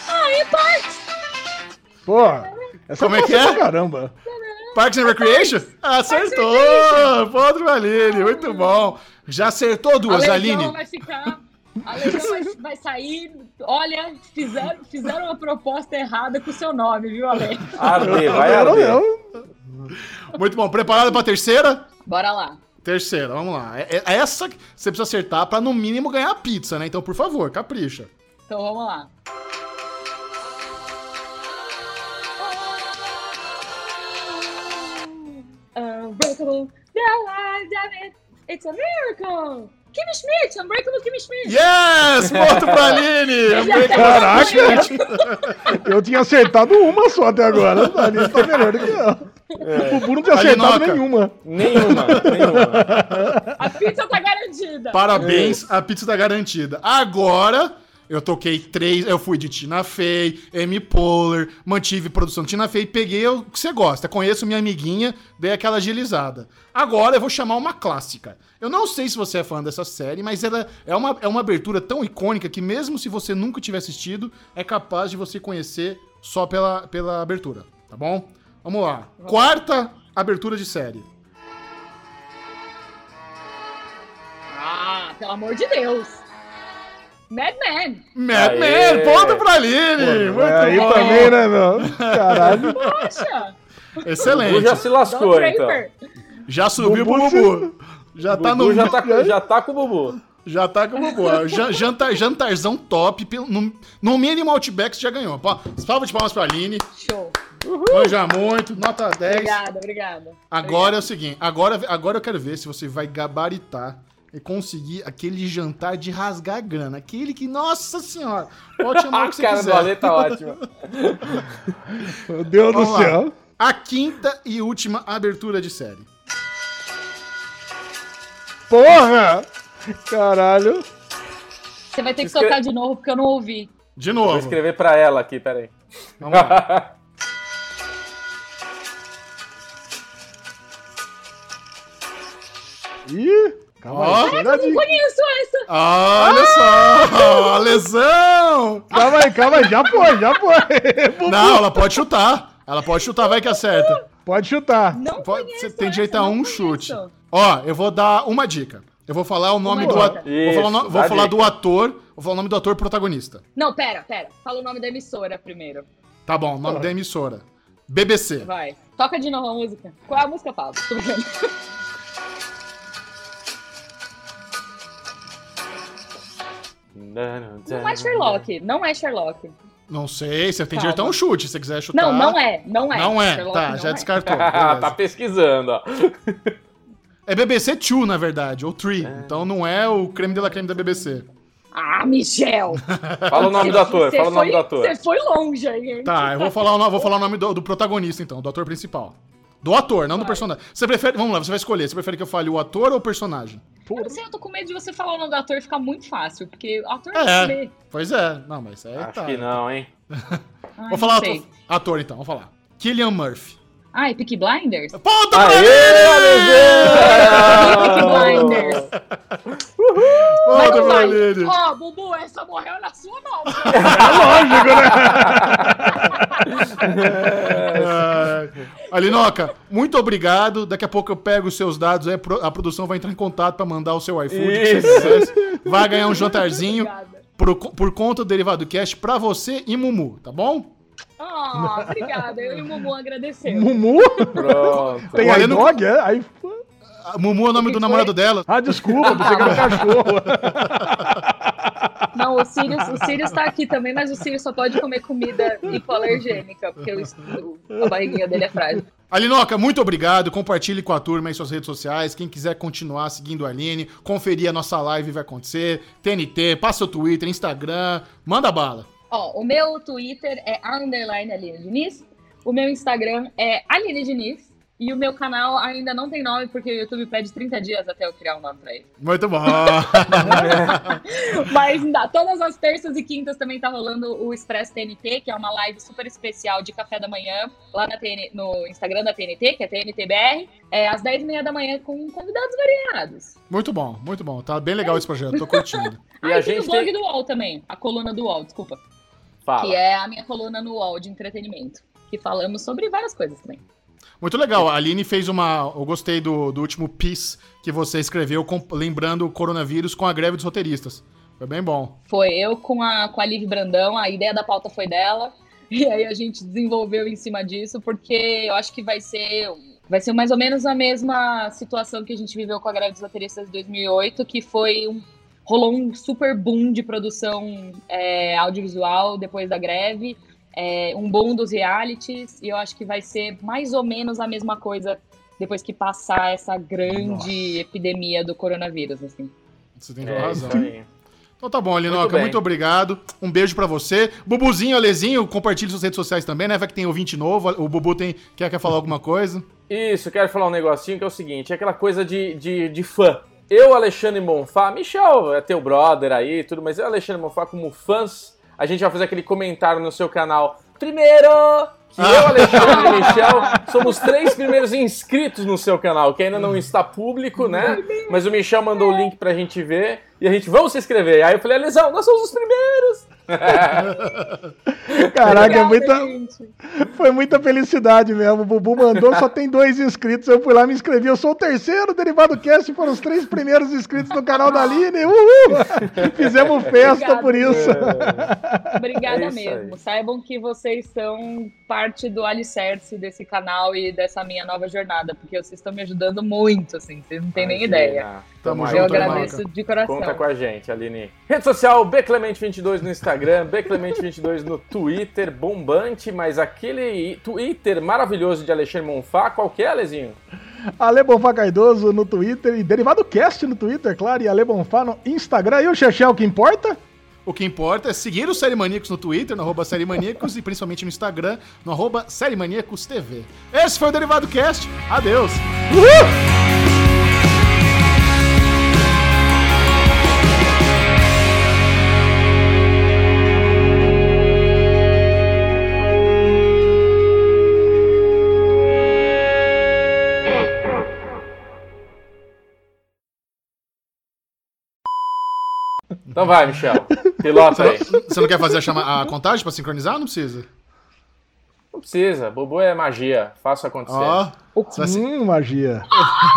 Aí, Parks! Pô, essa Como é que é? pra Caramba. Parks and Recreation? Acertou! Ponto pra Aline, muito bom. Já acertou A duas, lesão Aline? vai ficar. A lesão vai, vai sair. Olha, fizeram, fizeram uma proposta errada com o seu nome, viu, Ale? Arder, vai arder. Muito bom. Preparado pra terceira? Bora lá. Terceira, vamos lá. É, é essa que você precisa acertar pra no mínimo ganhar a pizza, né? Então, por favor, capricha. Então vamos lá. Unbreakable, the life it, it's a miracle! Kimmy Schmidt, Unbreakable Kimmy Schmidt! Yes! Ponto pra (laughs) Aline! Caraca! Eu tinha acertado uma só até agora. A Aline tá melhor do que eu. O Bubu não tinha acertado Alinoca. nenhuma. Nenhuma, nenhuma. A pizza tá garantida! Parabéns, a pizza tá garantida. Agora, eu toquei três, eu fui de Tina Fey, Amy Poehler, mantive produção de Tina Fey, peguei o que você gosta. Conheço minha amiguinha, dei aquela agilizada. Agora eu vou chamar uma clássica. Eu não sei se você é fã dessa série, mas ela é uma, é uma abertura tão icônica que mesmo se você nunca tiver assistido, é capaz de você conhecer só pela, pela abertura, tá bom? Vamos lá. Quarta abertura de série. Ah, pelo amor de Deus! Mad Men! Mad Aê! Men, ponto pra Aline! Muito Aí bom. também, né, meu? Caralho. Poxa! Excelente. O já se Don lascou, então. Draper! Já subiu pro Bubu Bubu. Já tá Bubu no. já tá, já tá com o Bubu. Já tá com o Bubu. Jantar, jantarzão top. No, no mínimo Outback você já ganhou. Salva de palmas pra Aline. Show! Manja muito. Nota 10. Obrigada, obrigada. Agora é o seguinte. Agora, agora eu quero ver se você vai gabaritar e conseguir aquele jantar de rasgar a grana. Aquele que, nossa senhora, pode chamar o (laughs) que você A cara quiser. do Ale tá ótima. Meu Deus Vamos do lá. céu. A quinta e última abertura de série. Porra! Caralho. Você vai ter que Escre- tocar de novo porque eu não ouvi. De Vou novo. escrever pra ela aqui, peraí. Vamos lá. (laughs) Ih, calma Ó. aí. a dica. Conheço essa! Olha só! A (laughs) lesão! Calma aí, calma aí. Já foi, já foi. (laughs) Não, ela pode chutar. Ela pode chutar, vai que acerta. Pode chutar. Não Pode- conheço você tem essa, direito a não um conheço. chute. Ó, eu vou dar uma dica. Eu vou falar o nome Uma do ator. Vou falar, no- vou falar do ator. Vou falar o nome do ator protagonista. Não, pera, pera. Fala o nome da emissora primeiro. Tá bom, o nome da emissora. BBC. Vai. Toca de novo a música. Qual é a música, Pablo? Tô brincando. (laughs) Não é Sherlock. Não é Sherlock. Não sei, você tem Calma. direito a um chute, se você quiser chutar. Não, não é. Não é. Não é, Sherlock tá, não já é. descartou. (laughs) tá beleza. pesquisando, ó. É BBC 2, na verdade, ou 3. Então não é o creme de la creme da BBC. Ah, Michel! (laughs) Fala o nome do ator, fala o nome do ator. Você foi longe aí, hein? Tá, eu vou falar o, vou falar o nome do, do protagonista, então, do ator principal. Do ator, não do personagem. Você prefere. Vamos lá, você vai escolher. Você prefere que eu fale o ator ou o personagem? Eu não sei, eu tô com medo de você falar o nome do ator e ficar muito fácil, porque o ator É. não. Pois é. Não, mas é. Acho tá. que não, hein? (laughs) Ai, Vou falar não ator, ator, então, vamos falar. Killian Murphy. Ai, Peaky Blinders? Ponto pra Aê, mim! Peaky Blinders. Ponto não pra. Aline. Ó, Bubu, essa morreu na sua mão. (laughs) É. (laughs) (laughs) Alinoca, muito obrigado. Daqui a pouco eu pego os seus dados a produção vai entrar em contato pra mandar o seu iFood. que você Isso. Vai ganhar um jantarzinho por, por conta do Derivado Cast pra você e Mumu, tá bom? Ah, obrigada. Eu e o Mumu agradecemos. Mumu? Pronto. Tem Olha, iDog? É? Aí... A Mumu é o nome que do foi? namorado dela. Ah, desculpa, pensei que era cachorro. (laughs) Não, o Sirius, o Sirius tá aqui também, mas o Sirius só pode comer comida hipoalergênica, porque o, a barriguinha dele é frágil. Alinoca, muito obrigado. Compartilhe com a turma em suas redes sociais. Quem quiser continuar seguindo a Aline, conferir a nossa live vai acontecer. TNT, passa o Twitter, Instagram, manda bala. Ó, o meu Twitter é underline Aline Diniz, o meu Instagram é Aline Diniz, e o meu canal ainda não tem nome, porque o YouTube pede 30 dias até eu criar um nome pra ele. Muito bom. (laughs) Mas ainda, todas as terças e quintas também tá rolando o Expresso TNT, que é uma live super especial de café da manhã, lá na TN no Instagram da TNT, que é TNTBR, é, às 10h30 da manhã com convidados variados. muito bom, muito bom. Tá bem legal esse projeto, tô curtindo. E ah, a e tem gente o blog tem- do UOL também, a coluna do UOL, desculpa. Fala. Que é a minha coluna no UOL de entretenimento. Que falamos sobre várias coisas também. Muito legal. A Aline fez uma. Eu gostei do, do último piece que você escreveu, com- lembrando o coronavírus com a greve dos roteiristas. Foi bem bom. Foi eu com a, com a Liv Brandão, a ideia da pauta foi dela. (laughs) E aí a gente desenvolveu em cima disso, porque eu acho que vai ser, vai ser mais ou menos a mesma situação que a gente viveu com a greve dos roteiristas de 2008, que foi um, rolou um super boom de produção é, audiovisual depois da greve, é, um boom dos realities, e eu acho que vai ser mais ou menos a mesma coisa depois que passar essa grande epidemia do coronavírus, assim. Você tem toda É razão. Então tá bom, Alinoca, Muito muito, obrigado. Um beijo pra você. Bubuzinho, Alezinho, compartilhe suas redes sociais também, né? Vai que tem ouvinte novo. O Bubu tem, quer, quer falar alguma coisa? Isso, quero falar um negocinho que é o seguinte, é aquela coisa de, de, de fã. Eu, Alexandre Monfá, Michel é teu brother aí e tudo, mas eu, Alexandre Monfá, como fãs, a gente vai fazer aquele comentário no seu canal. Primeiro, que eu, Alexandre e Michel, somos três primeiros inscritos no seu canal, que ainda não está público, né? Mas o Michel mandou o link pra gente ver e a gente, vamos se inscrever. Aí eu falei, Alisão, nós somos os primeiros. (laughs) Caraca, é Obrigada, muita, gente. foi muita felicidade mesmo. O Bubu mandou, só tem dois inscritos. Eu fui lá me inscrevi. Eu sou o terceiro Derivado Cast. Foram os três primeiros inscritos no canal da Aline. Uhul! (laughs) Fizemos festa Obrigado. por isso. Obrigada É isso mesmo. aí. Saibam que vocês são parte do alicerce desse canal e dessa minha nova jornada, porque vocês estão me ajudando muito, assim, vocês não têm nem ideia. Tamo junto, Eu Alinoca. agradeço de coração. Conta com a gente, Aline. Rede social Bclemente22 no Instagram. Instagram, Bclemente22 no Twitter, bombante, mas aquele Twitter maravilhoso de Alexandre Monfá, qual que é, Alezinho? Ale Bonfá Caidoso no Twitter e Derivado Cast no Twitter, claro, e Ale Bonfá no Instagram. E o Chechel, o que importa? O que importa é seguir o Série Maníacos no Twitter, no arroba Série Maníacos, e principalmente no Instagram, no arroba Série Maníacos TV. Esse foi o Derivado Cast. Adeus. Uhul! Então vai, Michel. Pilota aí. Você não quer fazer a, chama, a contagem pra sincronizar? Não precisa. Não precisa. Bubu é magia. Faça acontecer. Ó. Hum, magia.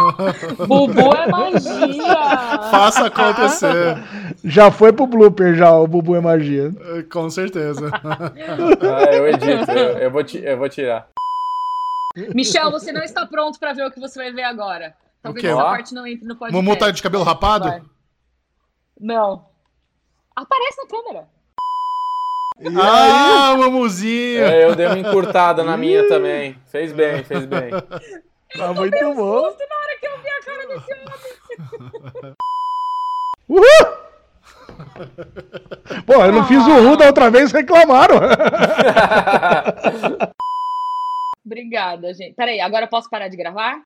(laughs) Bubu é magia. Faça acontecer. Já foi pro blooper já, o Bubu é magia. Com certeza. Ah, eu edito. Eu, eu, vou, eu vou tirar. Michel, você não está pronto pra ver o que você vai ver agora. Talvez essa parte não entre no podcast. Mumu tá de cabelo rapado? Vai. Não. Aparece na câmera. Ah, Mumuzinho! É, eu dei uma encurtada na minha também. Fez bem, fez bem. Tá (laughs) muito bom. Justo na hora que eu vi a cara desse homem. Uhul! Pô, eu não fiz o Ru da outra vez, reclamaram. (laughs) Obrigada, gente. Peraí, agora eu posso parar de gravar?